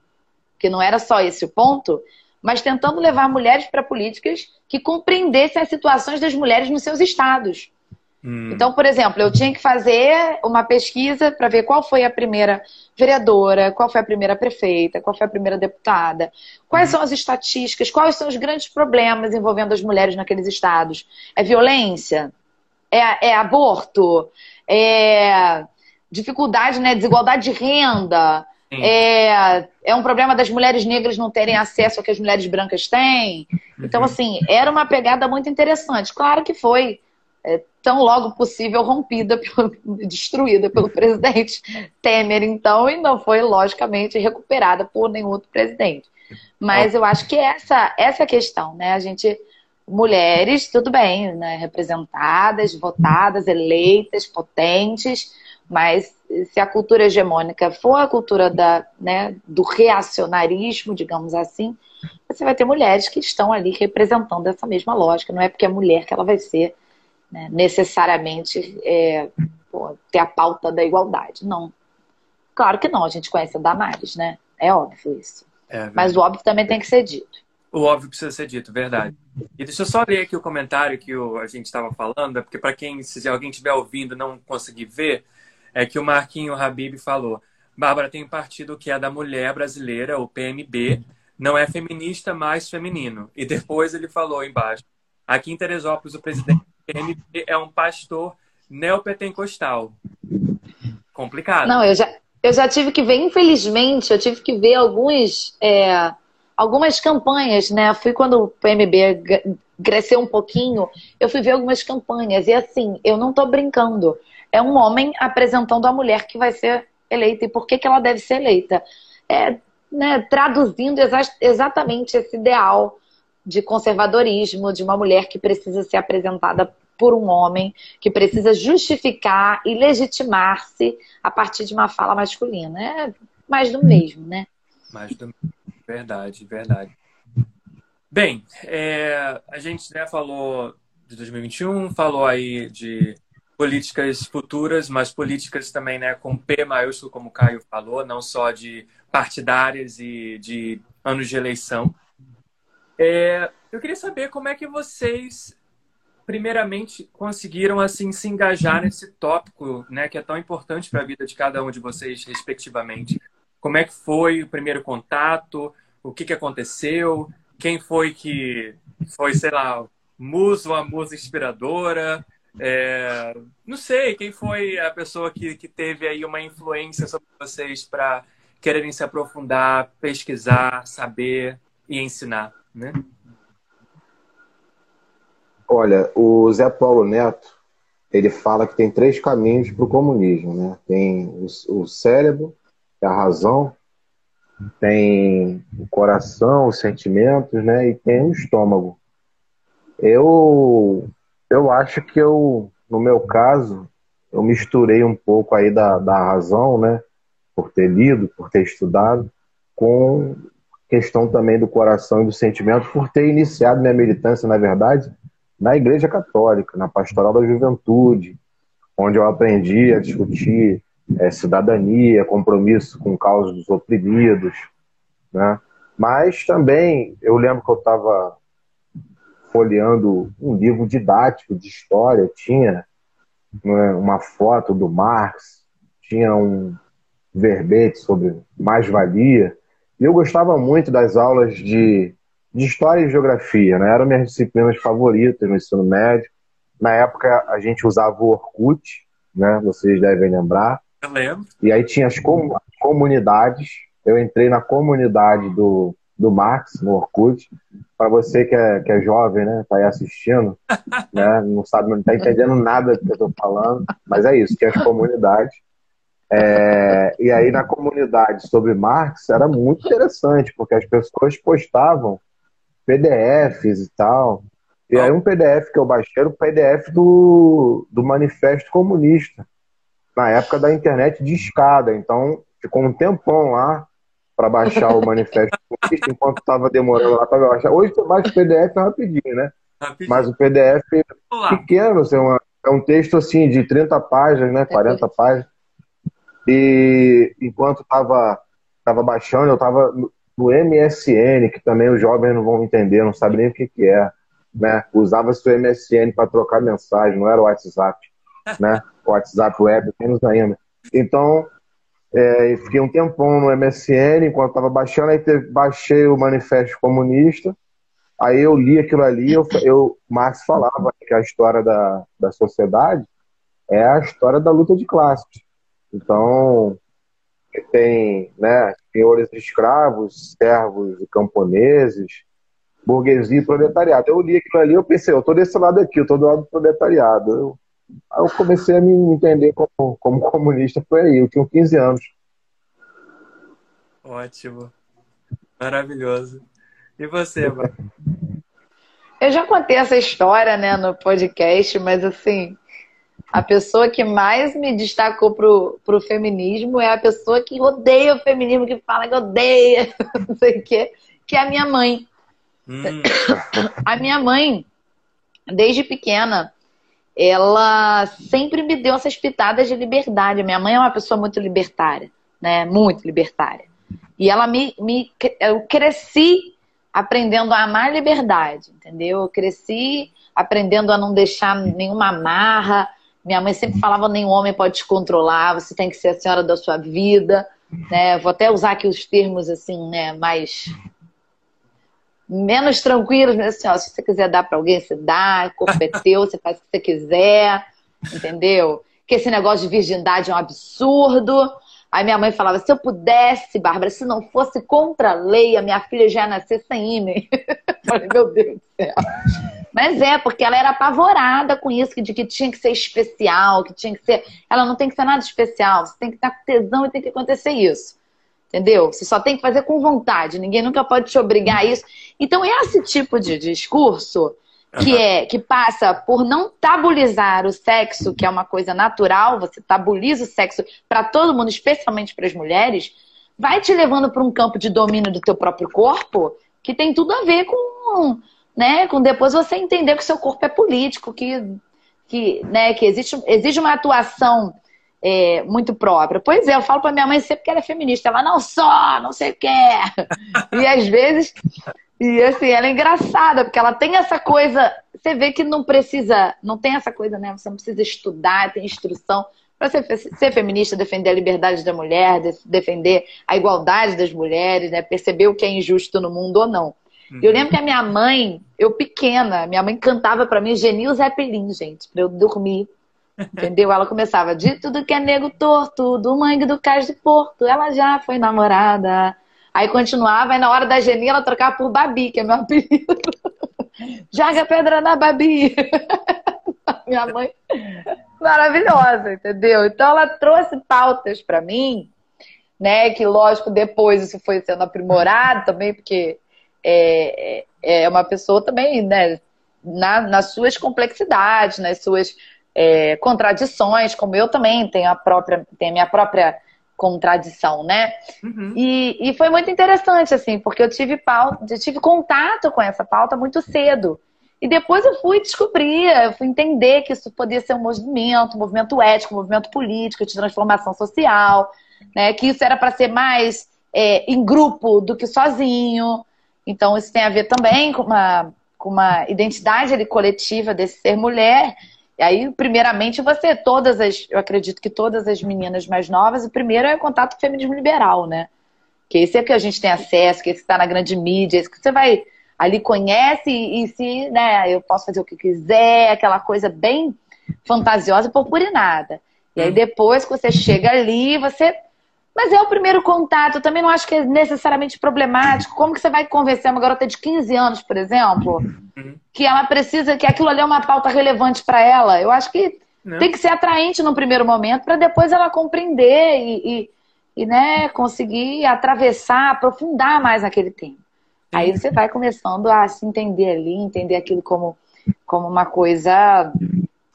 porque não era só esse o ponto, mas tentando levar mulheres para políticas que compreendessem as situações das mulheres nos seus estados. Hum. Então, por exemplo, eu tinha que fazer uma pesquisa para ver qual foi a primeira vereadora, qual foi a primeira prefeita, qual foi a primeira deputada, quais hum. são as estatísticas, quais são os grandes problemas envolvendo as mulheres naqueles estados. É violência? É, é aborto? É dificuldade, né? Desigualdade de renda? É, é um problema das mulheres negras não terem acesso ao que as mulheres brancas têm. Então, uhum. assim, era uma pegada muito interessante. Claro que foi é, tão logo possível rompida, destruída pelo presidente Temer, então, e não foi, logicamente, recuperada por nenhum outro presidente. Mas eu acho que essa, essa questão, né? A gente, mulheres, tudo bem, né? Representadas, votadas, eleitas, potentes, mas se a cultura hegemônica for a cultura da, né, do reacionarismo, digamos assim, você vai ter mulheres que estão ali representando essa mesma lógica. Não é porque é mulher que ela vai ser né, necessariamente é, pô, ter a pauta da igualdade. Não. Claro que não, a gente conhece a Damares, né? É óbvio isso. É Mas o óbvio também tem que ser dito. O óbvio precisa ser dito, verdade. E deixa eu só ler aqui o comentário que a gente estava falando, porque para quem, se alguém estiver ouvindo não conseguir ver, é que o Marquinho Habib falou: Bárbara tem um partido que é da mulher brasileira, o PMB, não é feminista, mas feminino. E depois ele falou embaixo: aqui em Teresópolis, o presidente do PMB é um pastor neopentecostal. Complicado. Não, eu já, eu já tive que ver, infelizmente, eu tive que ver alguns, é, algumas campanhas, né? Fui quando o PMB cresceu um pouquinho, eu fui ver algumas campanhas. E assim, eu não tô brincando é um homem apresentando a mulher que vai ser eleita e por que, que ela deve ser eleita. É, né, traduzindo exa exatamente esse ideal de conservadorismo, de uma mulher que precisa ser apresentada por um homem, que precisa justificar e legitimar-se a partir de uma fala masculina. É mais do mesmo, né? Mais do mesmo. Verdade, verdade. Bem, é, a gente né, falou de 2021, falou aí de políticas futuras, mas políticas também né, com P maiúsculo, como o Caio falou, não só de partidárias e de anos de eleição. É, eu queria saber como é que vocês, primeiramente, conseguiram assim se engajar nesse tópico, né, que é tão importante para a vida de cada um de vocês, respectivamente. Como é que foi o primeiro contato? O que, que aconteceu? Quem foi que foi, sei lá, muso, a musa inspiradora? É, não sei quem foi a pessoa que, que teve aí uma influência sobre vocês para quererem se aprofundar, pesquisar, saber e ensinar, né? Olha, o Zé Paulo Neto, ele fala que tem três caminhos para o comunismo, né? Tem o, o cérebro, é a razão, tem o coração, os sentimentos, né? E tem o estômago. Eu, eu acho que eu, no meu caso, eu misturei um pouco aí da, da razão, né? Por ter lido, por ter estudado, com questão também do coração e do sentimento, por ter iniciado minha militância, na verdade, na Igreja Católica, na Pastoral da Juventude, onde eu aprendi a discutir é, cidadania, compromisso com causas dos oprimidos, né? Mas também eu lembro que eu estava folheando um livro didático de história, tinha né, uma foto do Marx, tinha um verbete sobre mais-valia, e eu gostava muito das aulas de de história e geografia, né? Eram minhas disciplinas favoritas no ensino médio. Na época a gente usava o Orkut, né? Vocês devem lembrar. Eu lembro. E aí tinha as com comunidades. Eu entrei na comunidade do, do Marx, no Orkut. Para você que é, que é jovem, né? Tá aí assistindo, né? Não sabe, não tá entendendo nada do que eu tô falando. Mas é isso, tinha as comunidades. É, e aí na comunidade sobre Marx era muito interessante, porque as pessoas postavam PDFs e tal. E aí um PDF que eu baixei era o PDF do, do Manifesto Comunista, na época da internet de escada. Então ficou um tempão lá para baixar o Manifesto Comunista, enquanto estava demorando lá para baixar. Hoje você baixa o PDF rapidinho, né? Rapidinho. Mas o PDF é pequeno, assim, uma, é um texto assim de 30 páginas, né? 40 páginas. E enquanto estava tava baixando, eu estava no MSN, que também os jovens não vão entender, não sabem nem o que, que é. Né? Usava-se o MSN para trocar mensagem, não era o WhatsApp. Né? O WhatsApp web, menos ainda. Então, é, fiquei um tempão no MSN, enquanto estava baixando, aí teve, baixei o Manifesto Comunista, aí eu li aquilo ali, eu, eu Marx falava que a história da, da sociedade é a história da luta de classes. Então, tem né, senhores escravos, servos camponeses, burguesia e proletariado. Eu li aquilo ali, eu pensei, eu estou desse lado aqui, eu estou do lado do proletariado. Eu, eu comecei a me entender como, como comunista, foi aí, eu tinha 15 anos. Ótimo. Maravilhoso. E você? Eu já contei essa história, né, no podcast, mas assim, a pessoa que mais me destacou pro, pro feminismo é a pessoa que odeia o feminismo, que fala que odeia, não sei o quê, que é a minha mãe. Hum. A minha mãe, desde pequena, ela sempre me deu essas pitadas de liberdade. Minha mãe é uma pessoa muito libertária, né? Muito libertária. E ela me, me eu cresci aprendendo a amar a liberdade, entendeu? Eu cresci aprendendo a não deixar nenhuma amarra, minha mãe sempre falava: nenhum homem pode te controlar, você tem que ser a senhora da sua vida. Né? Vou até usar aqui os termos assim, né, mais menos tranquilos, né? Assim, ó, se você quiser dar para alguém, você dá, o corpo é teu, você faz o que você quiser, entendeu? Que esse negócio de virgindade é um absurdo. Aí minha mãe falava: se eu pudesse, Bárbara, se não fosse contra a lei, a minha filha já ia nascer sem ímã. Falei, meu Deus do céu. Mas é, porque ela era apavorada com isso, de que tinha que ser especial, que tinha que ser. Ela não tem que ser nada especial, você tem que estar com tesão e tem que acontecer isso. Entendeu? Você só tem que fazer com vontade, ninguém nunca pode te obrigar a isso. Então, esse tipo de discurso que é que passa por não tabulizar o sexo, que é uma coisa natural, você tabuliza o sexo para todo mundo, especialmente para as mulheres, vai te levando para um campo de domínio do teu próprio corpo que tem tudo a ver com, né, com depois você entender que o seu corpo é político, que que, né, que existe, exige uma atuação é, muito própria. Pois é, eu falo para minha mãe sempre que ela é feminista. Ela não só, não sei o que. e às vezes e assim, ela é engraçada, porque ela tem essa coisa. Você vê que não precisa, não tem essa coisa, né? Você não precisa estudar, tem instrução. Para ser, ser feminista, defender a liberdade da mulher, defender a igualdade das mulheres, né? perceber o que é injusto no mundo ou não. Uhum. Eu lembro que a minha mãe, eu pequena, minha mãe cantava para mim Genil Zeppelin, gente, para eu dormir. Entendeu? Ela começava de tudo que é nego torto, do mangue do cais de porto, ela já foi namorada. Aí continuava, e na hora da Geni ela trocava por Babi, que é meu apelido. Joga pedra na Babi. Minha mãe maravilhosa, entendeu? Então ela trouxe pautas para mim, né? Que lógico depois isso foi sendo aprimorado também, porque é, é, é uma pessoa também, né? Na, nas suas complexidades, nas suas é, contradições, como eu também tenho a própria, tenho a minha própria contradição, né? Uhum. E, e foi muito interessante, assim, porque eu tive pauta, eu tive contato com essa pauta muito cedo. E depois eu fui descobrir, eu fui entender que isso podia ser um movimento, um movimento ético, um movimento político de transformação social, né? Que isso era para ser mais é, em grupo do que sozinho. Então isso tem a ver também com uma, com uma identidade ali, coletiva desse ser mulher e aí, primeiramente, você, todas as, eu acredito que todas as meninas mais novas, o primeiro é o contato com o feminismo liberal, né? Que esse é que a gente tem acesso, que esse está na grande mídia, esse que você vai ali conhece e, e, se, né, eu posso fazer o que quiser, aquela coisa bem fantasiosa por nada. E aí hum. depois que você chega ali, você mas é o primeiro contato, eu também não acho que é necessariamente problemático. Como que você vai convencer uma garota de 15 anos, por exemplo, que ela precisa, que aquilo ali é uma pauta relevante para ela? Eu acho que não. tem que ser atraente no primeiro momento para depois ela compreender e, e, e, né, conseguir atravessar, aprofundar mais aquele tema. Aí você vai começando a se entender ali, entender aquilo como, como uma coisa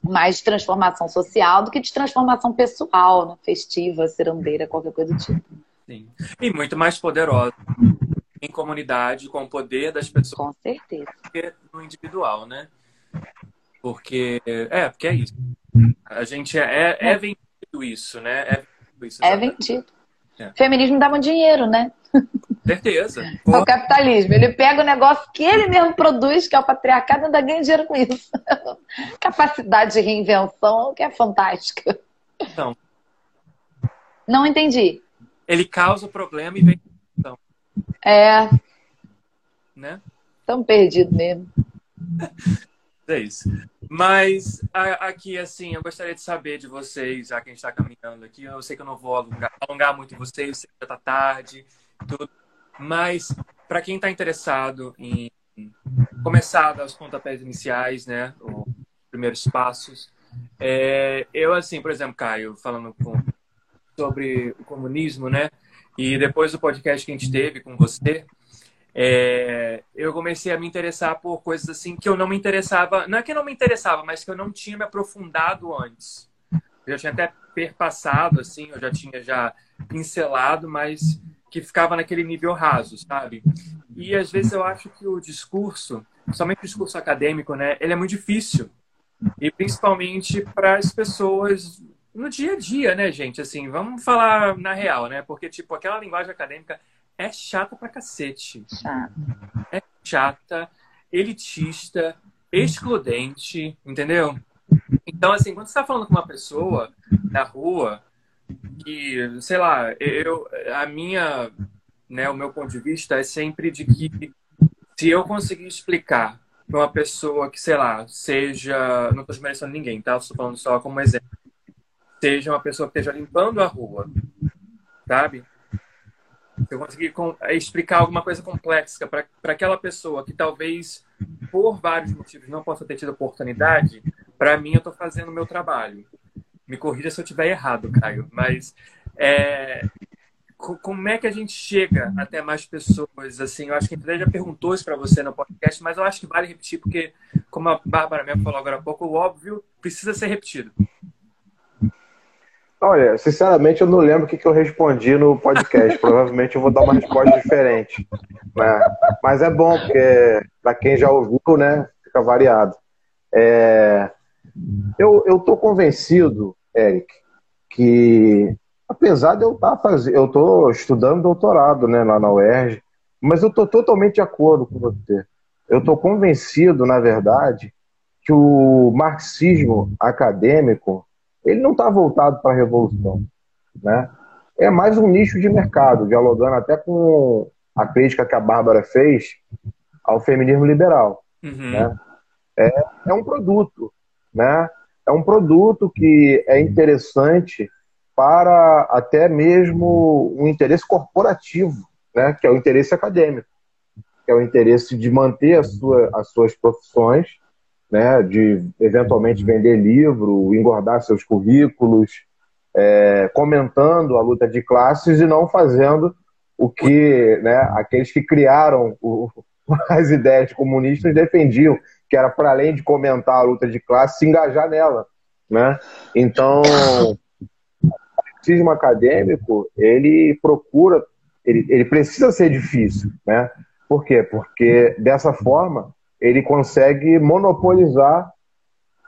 mais de transformação social do que de transformação pessoal, né? festiva, cirandeira, qualquer coisa do tipo. Sim. E muito mais poderosa em comunidade, com o poder das pessoas. Com certeza. No individual, né? Porque é, porque é isso. A gente é, é, é vendido isso, né? É vendido. Isso, é vendido. É. Feminismo dá muito dinheiro, né? Certeza. É o capitalismo. Ele pega o negócio que ele mesmo produz, que é o patriarcado, e ainda ganha dinheiro com isso. Capacidade de reinvenção que é fantástica. Não. Não entendi. Ele causa o problema e vem então. É. Né? Tão perdido mesmo. É isso. Mas aqui, assim, eu gostaria de saber de vocês, já que a gente está caminhando aqui. Eu sei que eu não vou alongar, alongar muito em vocês, eu sei que já está tarde, tudo. Mas, para quem está interessado em começar os pontapés iniciais, né, os primeiros passos, é, eu, assim, por exemplo, Caio, falando com, sobre o comunismo, né, e depois do podcast que a gente teve com você, é, eu comecei a me interessar por coisas assim que eu não me interessava, não é que eu não me interessava, mas que eu não tinha me aprofundado antes. Eu já tinha até perpassado, assim, eu já tinha já pincelado, mas que ficava naquele nível raso, sabe? E às vezes eu acho que o discurso, somente o discurso acadêmico, né, ele é muito difícil. E principalmente para as pessoas no dia a dia, né, gente? Assim, vamos falar na real, né? Porque, tipo, aquela linguagem acadêmica é chata pra cacete. Chata. É chata, elitista, excludente, entendeu? Então, assim, quando você tá falando com uma pessoa na rua, que, sei lá, eu, a minha, né, o meu ponto de vista é sempre de que se eu conseguir explicar para uma pessoa que, sei lá, seja, não estou desmerecendo ninguém, tá? Estou falando só como exemplo. Seja uma pessoa que esteja limpando a rua, sabe? Se eu conseguir explicar alguma coisa complexa para aquela pessoa que talvez, por vários motivos, não possa ter tido oportunidade, para mim eu estou fazendo o meu trabalho. Me corrija se eu estiver errado, Caio, mas é, como é que a gente chega até mais pessoas? Assim, eu acho que a já perguntou isso para você no podcast, mas eu acho que vale repetir, porque, como a Bárbara mesmo falou agora há pouco, o óbvio precisa ser repetido. Olha, sinceramente, eu não lembro o que, que eu respondi no podcast. Provavelmente eu vou dar uma resposta diferente. Né? Mas é bom, porque para quem já ouviu, né, fica variado. É, eu, tô convencido, Eric, que apesar de eu estar tá fazendo, eu tô estudando doutorado, né, lá na UERJ, mas eu tô totalmente de acordo com você. Eu tô convencido, na verdade, que o marxismo acadêmico ele não está voltado para a revolução, né? É mais um nicho de mercado, dialogando até com a crítica que a Bárbara fez ao feminismo liberal. Uhum. Né? É, é um produto, né? É um produto que é interessante para até mesmo um interesse corporativo, né? Que é o interesse acadêmico, que é o interesse de manter sua, as suas profissões, né? De eventualmente vender livro, engordar seus currículos, é, comentando a luta de classes e não fazendo o que né, aqueles que criaram o, as ideias comunistas defendiam, que era para além de comentar a luta de classe, se engajar nela. Né? Então, o marxismo acadêmico, ele procura, ele, ele precisa ser difícil. Né? Por quê? Porque dessa forma ele consegue monopolizar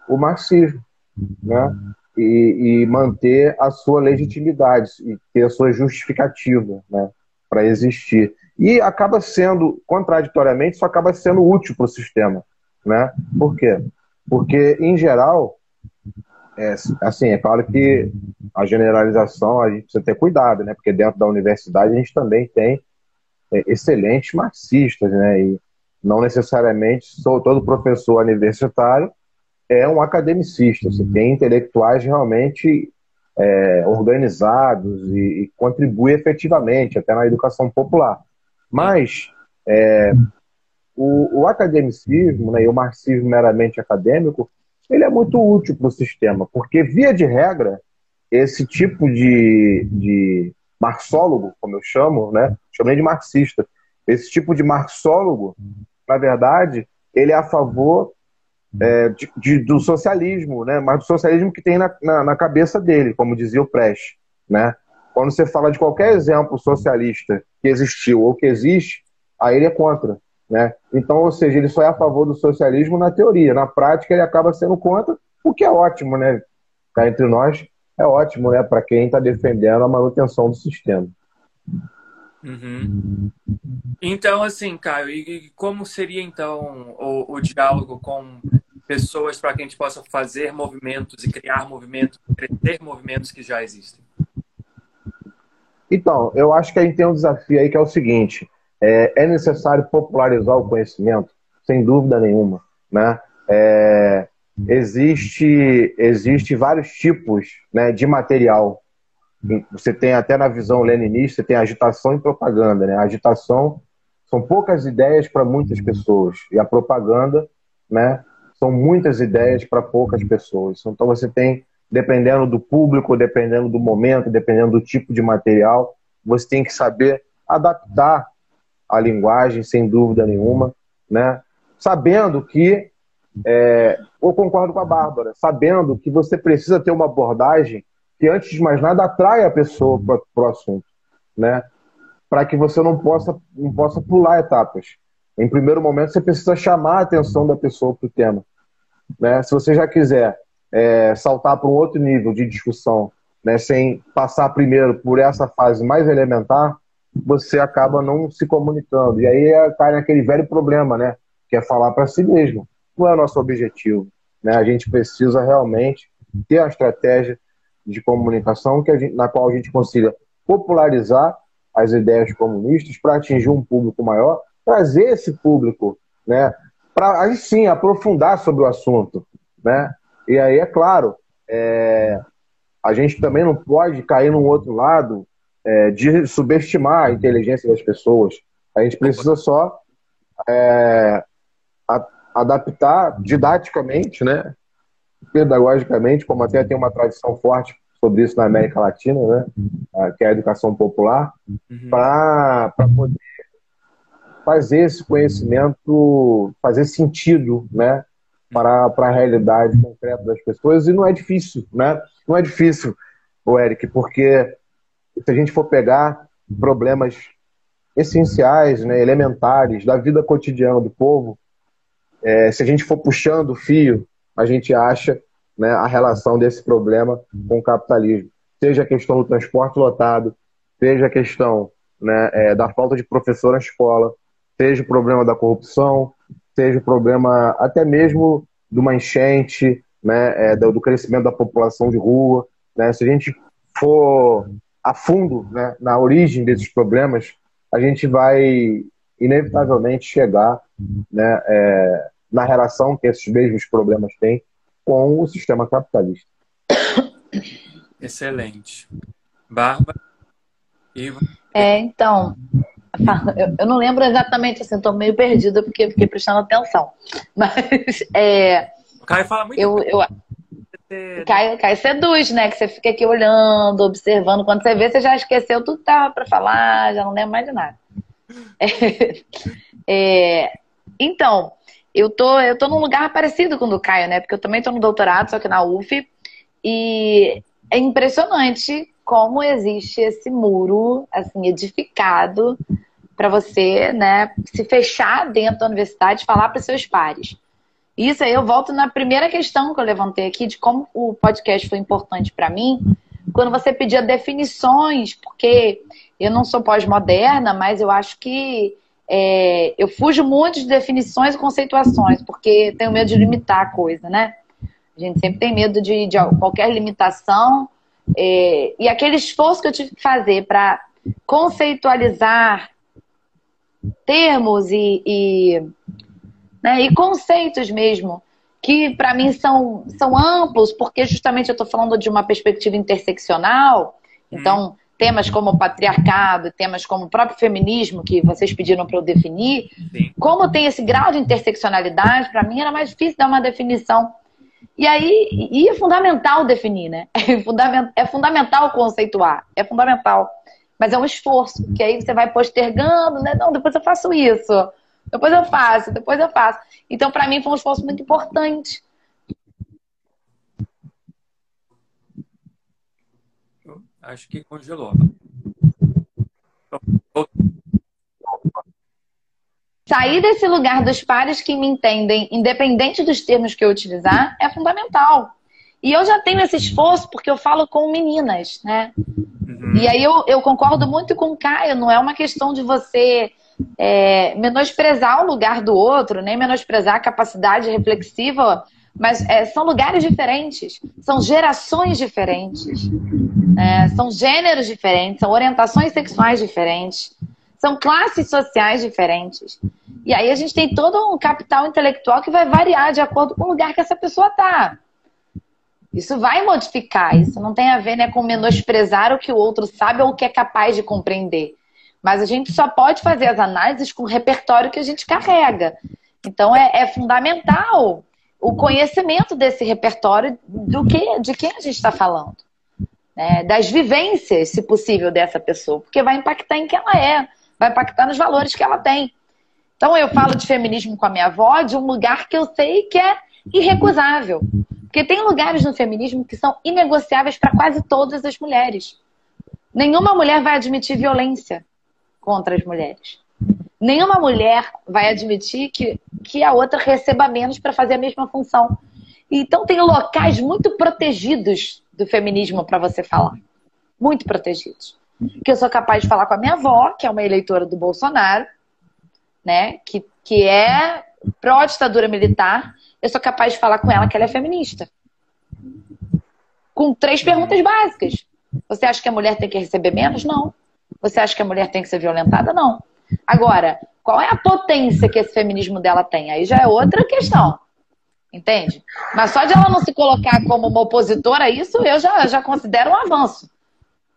o marxismo. Né? E, e, manter a sua legitimidade e ter a sua justificativa né, para existir e acaba sendo, contraditoriamente, isso acaba sendo útil para o sistema. Né? Por quê? Porque, em geral, é, assim, é claro que a generalização a gente precisa ter cuidado, né? porque dentro da universidade a gente também tem é, excelentes marxistas, né? e não necessariamente sou todo professor universitário é um academicista. Você tem intelectuais realmente é, organizados e, e contribuem efetivamente até na educação popular. Mas é, o, o, academicismo né, e o marxismo meramente acadêmico, ele é muito útil para o sistema, porque, via de regra, esse tipo de, de marxólogo, como eu chamo, né, chamei de marxista, esse tipo de marxólogo, na verdade, ele é a favor é, de, de, do socialismo, né, mas do socialismo que tem na, na, na cabeça dele, como dizia o Prest, né? Quando você fala de qualquer exemplo socialista que existiu ou que existe, aí ele é contra. Né? Então, ou seja, ele só é a favor do socialismo na teoria. Na prática, ele acaba sendo contra, o que é ótimo, né? Cá entre nós, é ótimo né? para quem está defendendo a manutenção do sistema. Uhum. Então, assim, Caio, e como seria então o, o diálogo com pessoas para que a gente possa fazer movimentos e criar movimentos, crescer movimentos que já existem? Então, eu acho que a gente tem um desafio aí que é o seguinte: é, é necessário popularizar o conhecimento, sem dúvida nenhuma. Né? É, existe, existe vários tipos né, de material. Você tem até na visão leninista, tem agitação e propaganda. Né? Agitação são poucas ideias para muitas pessoas, e a propaganda né, são muitas ideias para poucas pessoas. Então você tem dependendo do público, dependendo do momento, dependendo do tipo de material, você tem que saber adaptar a linguagem, sem dúvida nenhuma, né? Sabendo que, é, eu concordo com a Bárbara, sabendo que você precisa ter uma abordagem que, antes de mais nada, atrai a pessoa para o assunto, né? Para que você não possa, não possa pular etapas. Em primeiro momento, você precisa chamar a atenção da pessoa para o tema. Né? Se você já quiser é, saltar para um outro nível de discussão, né, sem passar primeiro por essa fase mais elementar, você acaba não se comunicando. E aí é, cai naquele velho problema, né? Que é falar para si mesmo. Não é o nosso objetivo. Né? A gente precisa realmente ter a estratégia de comunicação que gente, na qual a gente consiga popularizar as ideias comunistas para atingir um público maior, trazer esse público, né, para aí sim aprofundar sobre o assunto, né? E aí, é claro, é, a gente também não pode cair num outro lado é, de subestimar a inteligência das pessoas. A gente precisa só é, a, adaptar didaticamente, né, pedagogicamente, como até tem uma tradição forte sobre isso na América Latina, né, que é a educação popular, uhum. para poder fazer esse conhecimento fazer sentido, né, para, para a realidade concreta das pessoas e não é difícil, né? Não é difícil, o Eric, porque se a gente for pegar problemas essenciais, né, elementares da vida cotidiana do povo, é, se a gente for puxando o fio, a gente acha né, a relação desse problema com o capitalismo. Seja a questão do transporte lotado, seja a questão né, é, da falta de professor na escola, seja o problema da corrupção, seja o problema até mesmo de uma enchente, né, é, do, crescimento da população de rua. Né? Se a gente for a fundo né, na origem desses problemas, a gente vai inevitavelmente chegar né, é, na relação que esses mesmos problemas têm com o sistema capitalista. Excelente. Bárbara? É, então, eu, não lembro exatamente, assim, estou meio perdida porque fiquei prestando atenção. Mas, é... O Caio fala muito eu, eu... Caio, Caio seduz, né? Que você fica aqui olhando, observando. Quando você vê, você já esqueceu tudo que tava para falar, já não lembra mais de nada. É, é, então, eu tô, eu tô num lugar parecido com o do Caio, né? Porque eu também tô no doutorado, só que na UF. E é impressionante como existe esse muro, assim, edificado para você, né, se fechar dentro da universidade e falar para seus pares. Isso aí eu volto na primeira questão que eu levantei aqui de como o podcast foi importante para mim, quando você pedia definições, porque eu não sou pós-moderna, mas eu acho que é, eu fujo muito de definições e conceituações, porque tenho medo de limitar a coisa, né? A gente sempre tem medo de, de qualquer limitação. É, e aquele esforço que eu tive que fazer para conceitualizar termos e, e, né, e conceitos mesmo, que para mim são, são amplos, porque justamente eu estou falando de uma perspectiva interseccional, então temas como o patriarcado, temas como o próprio feminismo, que vocês pediram para eu definir, Sim. como tem esse grau de interseccionalidade, para mim era mais difícil dar uma definição. E aí, e é fundamental definir, né? É fundamental conceituar, é fundamental. Mas é um esforço, que aí você vai postergando, né? Não, depois eu faço isso, depois eu faço, depois eu faço. Então, para mim, foi um esforço muito importante. Acho que congelou. Sair desse lugar dos pares que me entendem, independente dos termos que eu utilizar, é fundamental. E eu já tenho esse esforço porque eu falo com meninas, né? Uhum. E aí eu, eu concordo muito com o Caio, não é uma questão de você é, menosprezar o lugar do outro, nem menosprezar a capacidade reflexiva, mas é, são lugares diferentes, são gerações diferentes, é, são gêneros diferentes, são orientações sexuais diferentes, são classes sociais diferentes. E aí a gente tem todo um capital intelectual que vai variar de acordo com o lugar que essa pessoa está. Isso vai modificar, isso não tem a ver né, com menosprezar o que o outro sabe ou o que é capaz de compreender. Mas a gente só pode fazer as análises com o repertório que a gente carrega. Então é, é fundamental o conhecimento desse repertório do que, de quem a gente está falando. Né? Das vivências, se possível, dessa pessoa. Porque vai impactar em quem ela é, vai impactar nos valores que ela tem. Então eu falo de feminismo com a minha avó de um lugar que eu sei que é irrecusável. Porque tem lugares no feminismo que são inegociáveis para quase todas as mulheres. Nenhuma mulher vai admitir violência contra as mulheres. Nenhuma mulher vai admitir que, que a outra receba menos para fazer a mesma função. Então, tem locais muito protegidos do feminismo para você falar. Muito protegidos. Que eu sou capaz de falar com a minha avó, que é uma eleitora do Bolsonaro, né? Que, que é pró-ditadura militar, eu sou capaz de falar com ela que ela é feminista. Com três perguntas básicas. Você acha que a mulher tem que receber menos? Não. Você acha que a mulher tem que ser violentada? Não. Agora, qual é a potência que esse feminismo dela tem? Aí já é outra questão. Entende? Mas só de ela não se colocar como uma opositora a isso, eu já, já considero um avanço.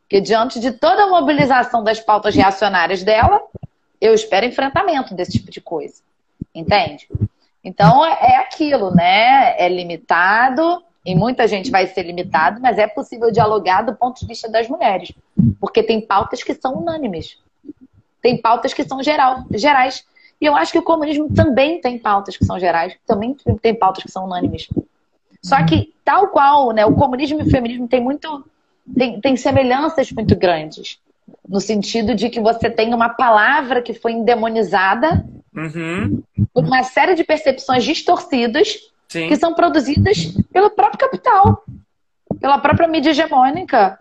Porque diante de toda a mobilização das pautas reacionárias dela, eu espero enfrentamento desse tipo de coisa. Entende? Então é, é aquilo, né? É limitado, e muita gente vai ser limitado, mas é possível dialogar do ponto de vista das mulheres. Porque tem pautas que são unânimes. Tem pautas que são geral, gerais. E eu acho que o comunismo também tem pautas que são gerais, também tem pautas que são unânimes. Só que, tal qual, né, o comunismo e o feminismo tem muito. Tem, tem semelhanças muito grandes. No sentido de que você tem uma palavra que foi endemonizada uhum. por uma série de percepções distorcidas Sim. que são produzidas pelo próprio capital, pela própria mídia hegemônica.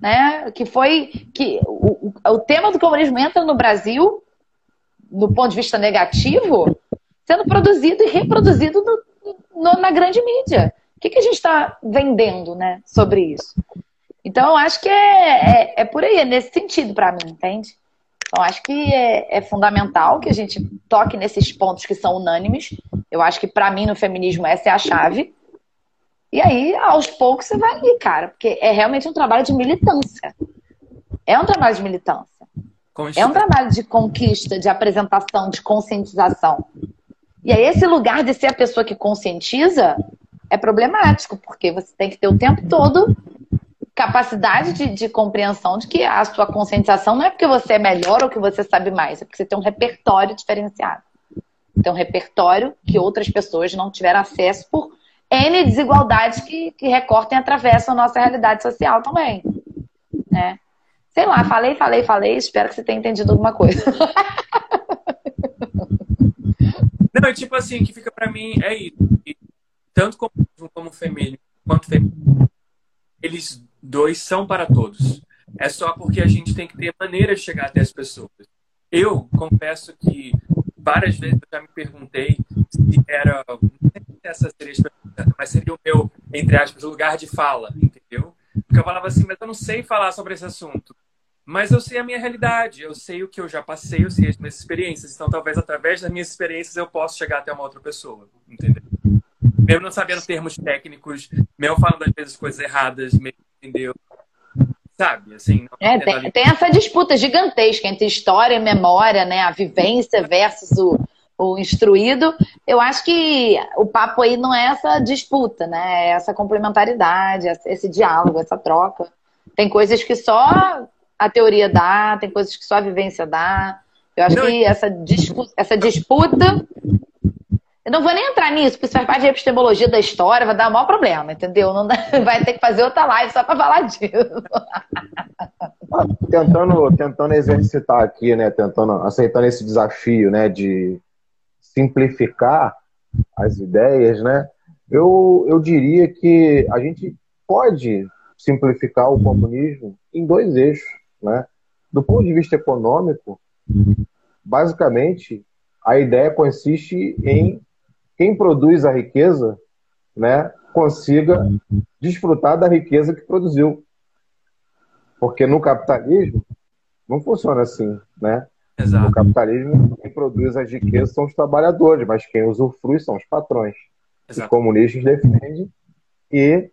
Né? Que foi que o, o tema do comunismo entra no Brasil, do ponto de vista negativo, sendo produzido e reproduzido no, no, na grande mídia. O que, que a gente está vendendo né, sobre isso? Então, acho que é, é, é por aí, é nesse sentido para mim, entende? Então, acho que é, é, fundamental que a gente toque nesses pontos que são unânimes. Eu acho que, para mim, no feminismo, essa é a chave. E aí, aos poucos, você vai ali, cara, porque é realmente um trabalho de militância. É um trabalho de militância. É um trabalho de conquista, de apresentação, de conscientização. E aí, esse lugar de ser a pessoa que conscientiza é problemático, porque você tem que ter o tempo todo capacidade de, de, compreensão de que a sua conscientização não é porque você é melhor ou que você sabe mais, é porque você tem um repertório diferenciado. Tem um repertório que outras pessoas não tiveram acesso por N desigualdades que, que recortam e atravessam a nossa realidade social também. Né? Sei lá, falei, falei, falei, espero que você tenha entendido alguma coisa. Não, tipo assim, que fica para mim é isso. Tanto como, como feminino quanto feminino, eles dois são para todos. É só porque a gente tem que ter maneira de chegar até as pessoas. Eu confesso que várias vezes eu já me perguntei se era, essa seria mas seria o meu, entre aspas, lugar de fala, entendeu? Porque eu falava assim, mas eu não sei falar sobre esse assunto. Mas eu sei a minha realidade, eu sei o que eu já passei, eu sei as minhas experiências. Então, talvez através das minhas experiências eu possa chegar até uma outra pessoa, entendeu? Mesmo não sabendo termos técnicos, mesmo falando às vezes coisas erradas, mesmo, entendeu? Sabe, assim. É, tem, tem, essa disputa gigantesca entre história e memória, né? A vivência versus o, o instruído, eu acho que o papo aí não é essa disputa, né? É essa complementaridade, esse diálogo, essa troca. Tem coisas que só a teoria dá, tem coisas que só a vivência dá. Eu acho não, que essa, dispu essa disputa. Eu não vou nem entrar nisso, porque isso faz parte da epistemologia da história, vai dar o maior problema, entendeu? Não dá, vai ter que fazer outra live só para falar disso. Tentando, tentando exercitar aqui, né? Tentando, aceitando esse desafio, né? De simplificar as ideias, né? Eu, eu diria que a gente pode simplificar o comunismo em dois eixos, né? Do ponto de vista econômico, basicamente, a ideia consiste em quem produz a riqueza, né, consiga desfrutar da riqueza que produziu. Porque no capitalismo não funciona assim, né? Exato. No capitalismo, quem produz as riquezas são os trabalhadores, mas quem usufrui são os patrões. Exato. Os comunistas defendem que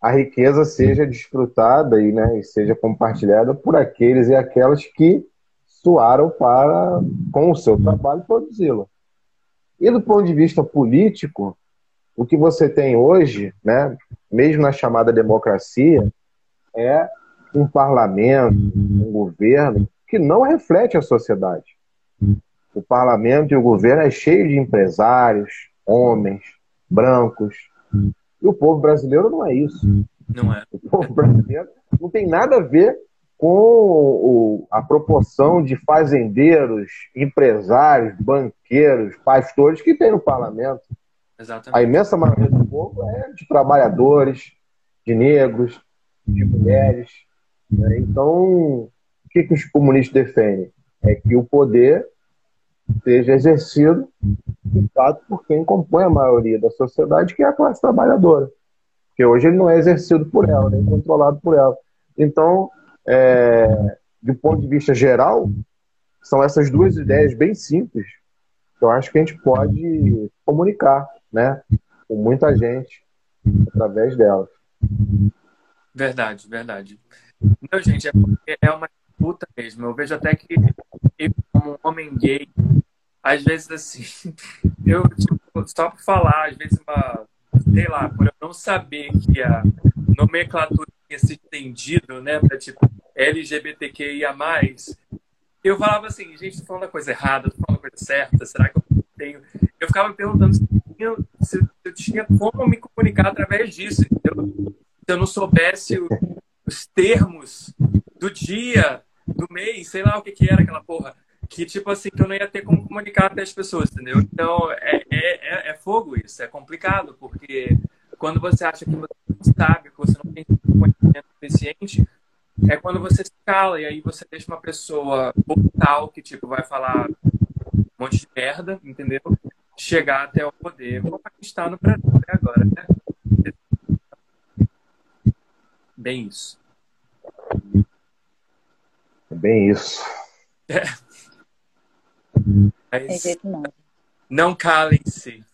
a riqueza seja desfrutada e, né, e seja compartilhada por aqueles e aquelas que suaram para, com o seu trabalho, produzi-la. E do ponto de vista político, o que você tem hoje, né, mesmo na chamada democracia, é um parlamento, um governo que não reflete a sociedade. O parlamento e o governo é cheio de empresários, homens, brancos. E o povo brasileiro não é isso. Não é. O povo brasileiro não tem nada a ver com o, a proporção de fazendeiros, empresários, banqueiros, pastores que tem no parlamento. Exatamente. A imensa maioria do povo é de trabalhadores, de negros, de mulheres. Né? Então, que, que os comunistas defendem? É que o poder seja exercido, de fato, por quem compõe a maioria da sociedade, que é a classe trabalhadora. Porque hoje ele não é exercido por ela, nem controlado por ela. Então, é, do ponto de vista geral, são essas duas ideias bem simples que eu acho que a gente pode comunicar né, com muita gente através delas. Verdade, verdade. Não, gente, é, é uma puta mesmo. Eu vejo até que eu, como homem gay, às vezes assim, eu, tipo, só por falar, às vezes uma, sei lá, por eu não saber que a nomenclatura tinha se estendido, né, pra tipo LGBTQIA+, eu falava assim, gente, tô falando a coisa errada, tô falando a coisa certa, será que eu tenho... Eu ficava me perguntando se eu, se eu tinha como me comunicar através disso, entendeu? Se eu não soubesse os termos do dia, do mês, sei lá o que que era aquela porra. Que, tipo assim, que eu não ia ter como comunicar até as pessoas, entendeu? Então, é, é, é, é fogo isso, é complicado, porque quando você acha que você não sabe, que você não tem conhecimento suficiente, é quando você se cala e aí você deixa uma pessoa brutal que, tipo, vai falar um monte de merda, entendeu? Chegar até o poder, como a gente está no Brasil até agora, né? Bem isso. É bem isso. É. Mas... jeito não. Não calem-se.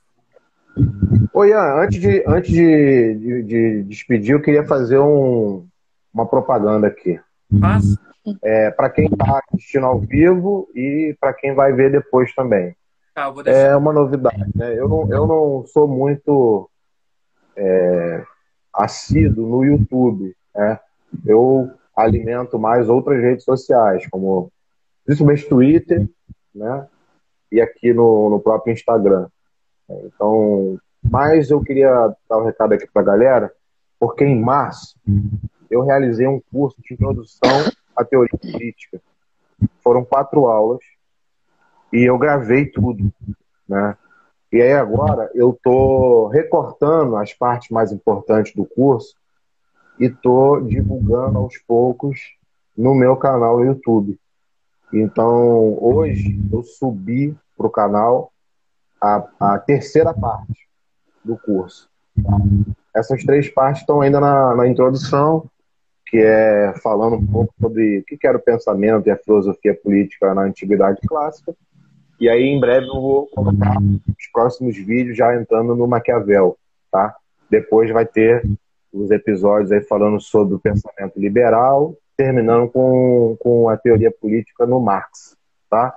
Oi, Ian, antes de, antes de, de, de, despedir, eu queria fazer um, uma propaganda aqui. É, para quem está assistindo ao vivo e para quem vai ver depois também. Ah, é uma novidade. Né? Eu, não, eu não sou muito é, assíduo no YouTube. Né? Eu alimento mais outras redes sociais, como principalmente Twitter, né? E aqui no, no próprio Instagram. Então, mas eu queria dar um recado aqui para a galera, porque em março eu realizei um curso de introdução à teoria política. Foram quatro aulas e eu gravei tudo, né? E aí agora eu estou recortando as partes mais importantes do curso e estou divulgando aos poucos no meu canal no YouTube. Então hoje eu subi para o canal a, a, terceira parte do curso. Essas três partes estão ainda na, na introdução, que é falando um pouco sobre o que era o pensamento e a filosofia política na antiguidade clássica e aí, em breve, eu vou colocar os próximos vídeos já entrando no Maquiavel, tá? Depois vai ter os episódios aí falando sobre o pensamento liberal, terminando com, com a teoria política no Marx, tá?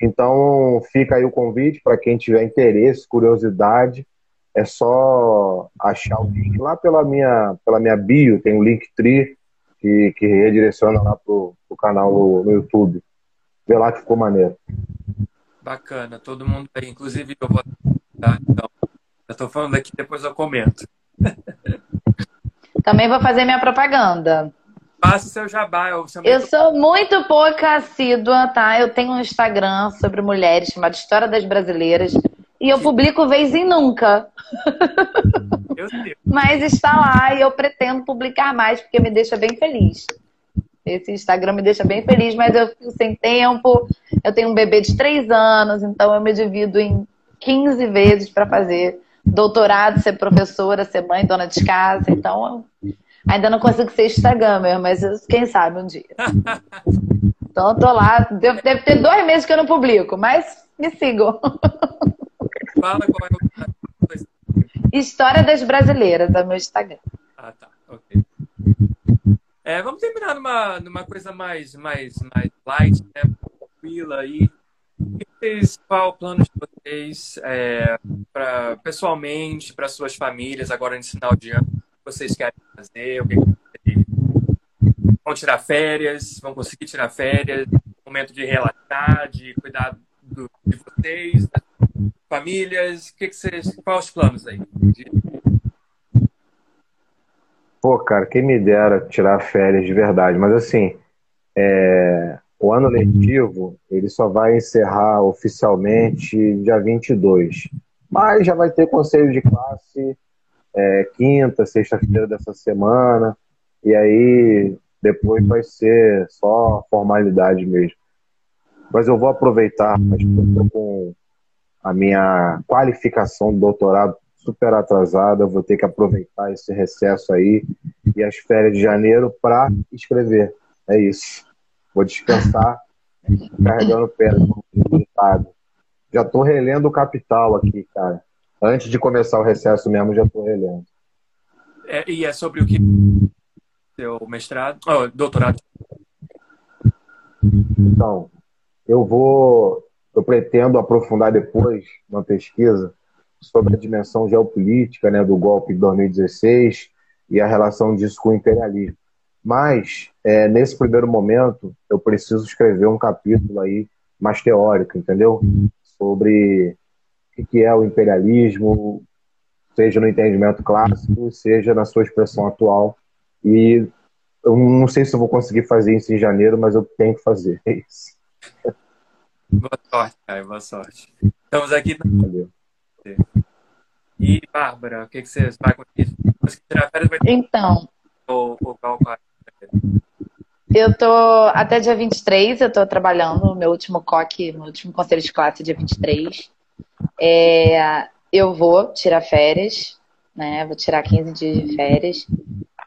Então, fica aí o convite para quem tiver interesse, curiosidade, é só achar o link lá pela minha, pela minha bio, tem um link tri que, que redireciona lá pro, pro canal no, no YouTube. Vê lá que ficou maneiro. Bacana, todo mundo aí, inclusive eu vou. Tá? Então, eu estou falando aqui, depois eu comento. Também vou fazer minha propaganda. Faça o seu jabá. Eu, eu sou muito pouca assídua, tá? Eu tenho um Instagram sobre mulheres chamado História das Brasileiras. E eu publico vez em nunca. Mas está lá e eu pretendo publicar mais, porque me deixa bem feliz. Esse Instagram me deixa bem feliz, mas eu fico sem tempo. Eu tenho um bebê de três anos, então eu me divido em 15 vezes para fazer doutorado, ser professora, ser mãe, dona de casa. Então, ainda não consigo ser Instagramer, mas quem sabe um dia. Então, eu tô lá. Deve, deve ter dois meses que eu não publico, mas me sigam. Fala qual é o... História das Brasileiras, é meu Instagram. Ah, tá. Ok. É, vamos terminar numa, numa coisa mais, mais, mais light, né? Tranquila aí. Qual o plano de vocês é, pra, pessoalmente, para suas famílias, agora nesse final de ano? O que vocês querem fazer? O que vão tirar férias? Vão conseguir tirar férias? Momento de relaxar, de cuidar do, de vocês, das famílias? O que, que vocês, quais os planos aí? Pô, cara, quem me dera tirar férias de verdade, mas assim, é, o ano letivo ele só vai encerrar oficialmente dia 22, mas já vai ter conselho de classe é, quinta, sexta-feira dessa semana, e aí depois vai ser só formalidade mesmo. Mas eu vou aproveitar, estou com a minha qualificação do doutorado super atrasada, vou ter que aproveitar esse recesso aí e as férias de janeiro para escrever. É isso. Vou descansar, carregando pedra, Já estou relendo o Capital aqui, cara. Antes de começar o recesso mesmo, já estou relendo. É, e é sobre o que? Seu mestrado? Oh, doutorado? Então, eu vou. Eu pretendo aprofundar depois na pesquisa sobre a dimensão geopolítica né, do golpe de 2016 e a relação disso com o imperialismo. Mas, é, nesse primeiro momento, eu preciso escrever um capítulo aí mais teórico, entendeu? Sobre o que é o imperialismo, seja no entendimento clássico, seja na sua expressão atual. E eu não sei se eu vou conseguir fazer isso em janeiro, mas eu tenho que fazer. É isso. Boa sorte, Caio. Boa sorte. Estamos aqui. Valeu. E, Bárbara, o que, que você vai com isso? Tirar férias vai ter... Então. Ou, ou qual eu tô até dia 23, eu tô trabalhando, meu último COC, meu último conselho de classe é dia 23. É, eu vou tirar férias, né? Vou tirar 15 dias de férias.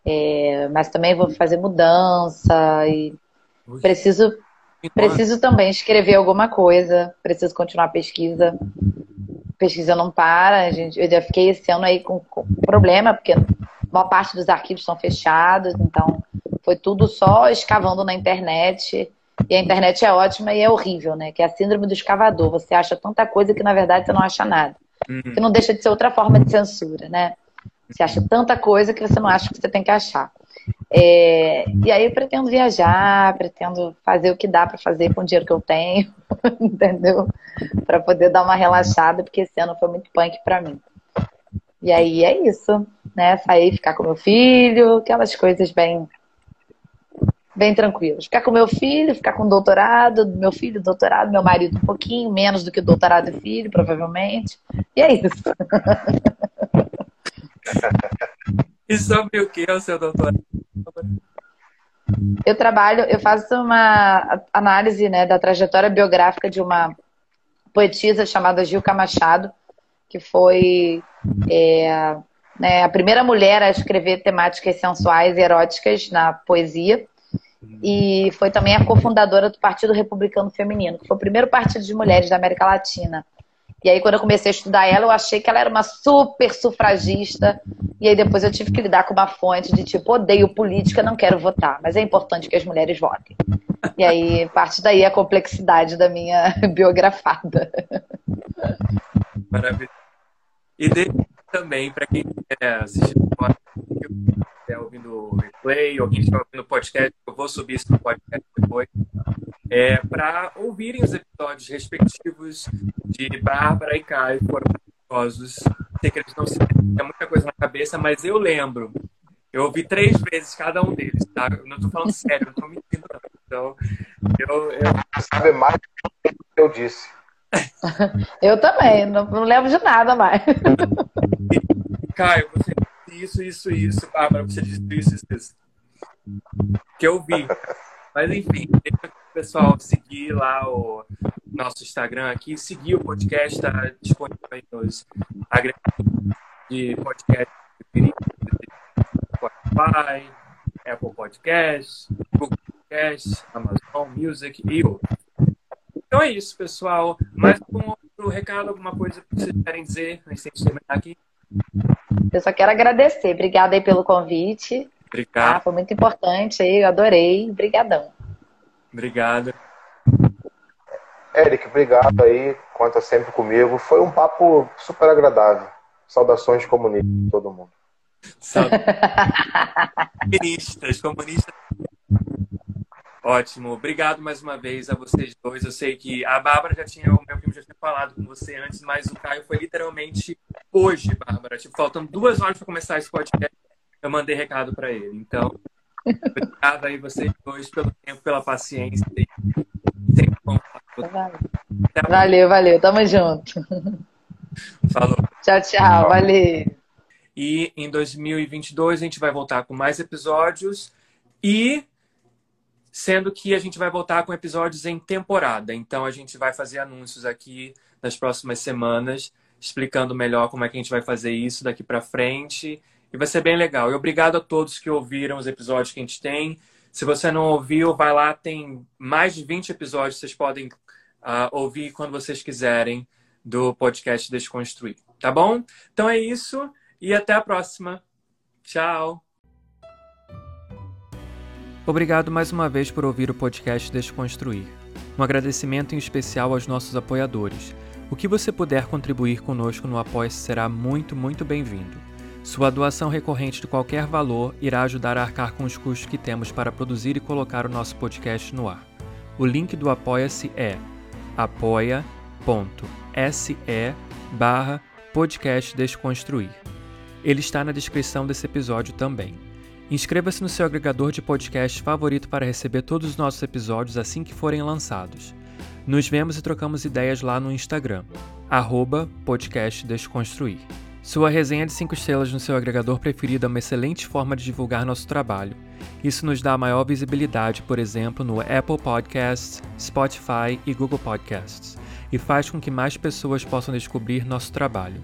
É, mas também vou fazer mudança e preciso Preciso também escrever alguma coisa, preciso continuar a pesquisa. pesquisa não para, gente. Eu já fiquei esse ano aí com, com problema, porque uma parte dos arquivos estão fechados, então foi tudo só escavando na internet. E a internet é ótima e é horrível, né? Que é a síndrome do escavador. Você acha tanta coisa que na verdade você não acha nada. Uhum. Que não deixa de ser outra forma de censura, né? Você acha tanta coisa que você não acha que você tem que achar. É, e aí eu pretendo viajar, pretendo fazer o que dá para fazer com o dinheiro que eu tenho, entendeu? Para poder dar uma relaxada, porque esse ano foi muito punk para mim. E aí é isso, né? Sair, ficar com meu filho, aquelas coisas bem bem tranquilas. Ficar com meu filho, ficar com doutorado, meu filho, doutorado, meu marido um pouquinho menos do que doutorado e filho, provavelmente. E é isso. e sobre o que é o seu doutorado? Eu trabalho, eu faço uma análise né, da trajetória biográfica de uma poetisa chamada Gilca Machado, que foi é, né, a primeira mulher a escrever temáticas sensuais e eróticas na poesia. E foi também a cofundadora do Partido Republicano Feminino, que foi o primeiro partido de mulheres da América Latina. E aí, quando eu comecei a estudar ela, eu achei que ela era uma super sufragista. E aí, depois eu tive que lidar com uma fonte de tipo, odeio política, não quero votar. Mas é importante que as mulheres votem. E aí, parte daí a complexidade da minha biografada. Maravilha. E também, para quem estiver assistindo estiver ouvindo o replay, ou quem estiver ouvindo o podcast, eu vou subir isso no podcast depois é, para ouvirem os episódios respectivos de Bárbara e Caio, foram maravilhosos. Sei que eles não se tem muita coisa na cabeça, mas eu lembro. Eu ouvi três vezes cada um deles, tá? Eu não estou falando sério, não estou mentindo. Não. Então, eu, eu... sabe mais do que eu disse. eu também, não, não lembro de nada mais. Caio, você isso, isso, isso. Bárbara, você disse isso, isso, isso. Que eu vi. Mas enfim, deixa o pessoal seguir lá o nosso Instagram aqui, seguir o podcast, está disponível aí nos agregadores de podcast Spotify, Apple Podcasts, Google Podcasts, Amazon Music e outros. Então é isso, pessoal. Mais algum outro recado, alguma coisa que vocês querem dizer antes de terminar aqui? Eu só quero agradecer. Obrigada aí pelo convite. Obrigado. Ah, foi muito importante aí, eu adorei. Obrigadão. Obrigado. Eric, obrigado aí, conta sempre comigo. Foi um papo super agradável. Saudações comunistas todo mundo. comunistas, comunistas. Ótimo. Obrigado mais uma vez a vocês dois. Eu sei que a Bárbara já tinha, o meu primo já tinha falado com você antes, mas o Caio foi literalmente hoje, Bárbara. Tipo, faltam duas horas para começar esse podcast eu mandei recado para ele. Então, obrigado aí vocês dois pelo tempo, pela paciência. Sempre bom Valeu, valeu. Tamo junto. Falou. Tchau, tchau. Valeu. E em 2022 a gente vai voltar com mais episódios e sendo que a gente vai voltar com episódios em temporada. Então a gente vai fazer anúncios aqui nas próximas semanas, explicando melhor como é que a gente vai fazer isso daqui para frente e vai ser bem legal. E obrigado a todos que ouviram os episódios que a gente tem. Se você não ouviu, vai lá, tem mais de 20 episódios, vocês podem uh, ouvir quando vocês quiserem do podcast Desconstruir. Tá bom? Então é isso e até a próxima. Tchau! Obrigado mais uma vez por ouvir o podcast Desconstruir. Um agradecimento em especial aos nossos apoiadores. O que você puder contribuir conosco no apoia será muito, muito bem-vindo. Sua doação recorrente de qualquer valor irá ajudar a arcar com os custos que temos para produzir e colocar o nosso podcast no ar. O link do Apoia-se é apoia.se barra podcast Desconstruir. Ele está na descrição desse episódio também. Inscreva-se no seu agregador de podcast favorito para receber todos os nossos episódios assim que forem lançados. Nos vemos e trocamos ideias lá no Instagram, arroba. Sua resenha de 5 estrelas no seu agregador preferido é uma excelente forma de divulgar nosso trabalho. Isso nos dá maior visibilidade, por exemplo, no Apple Podcasts, Spotify e Google Podcasts, e faz com que mais pessoas possam descobrir nosso trabalho.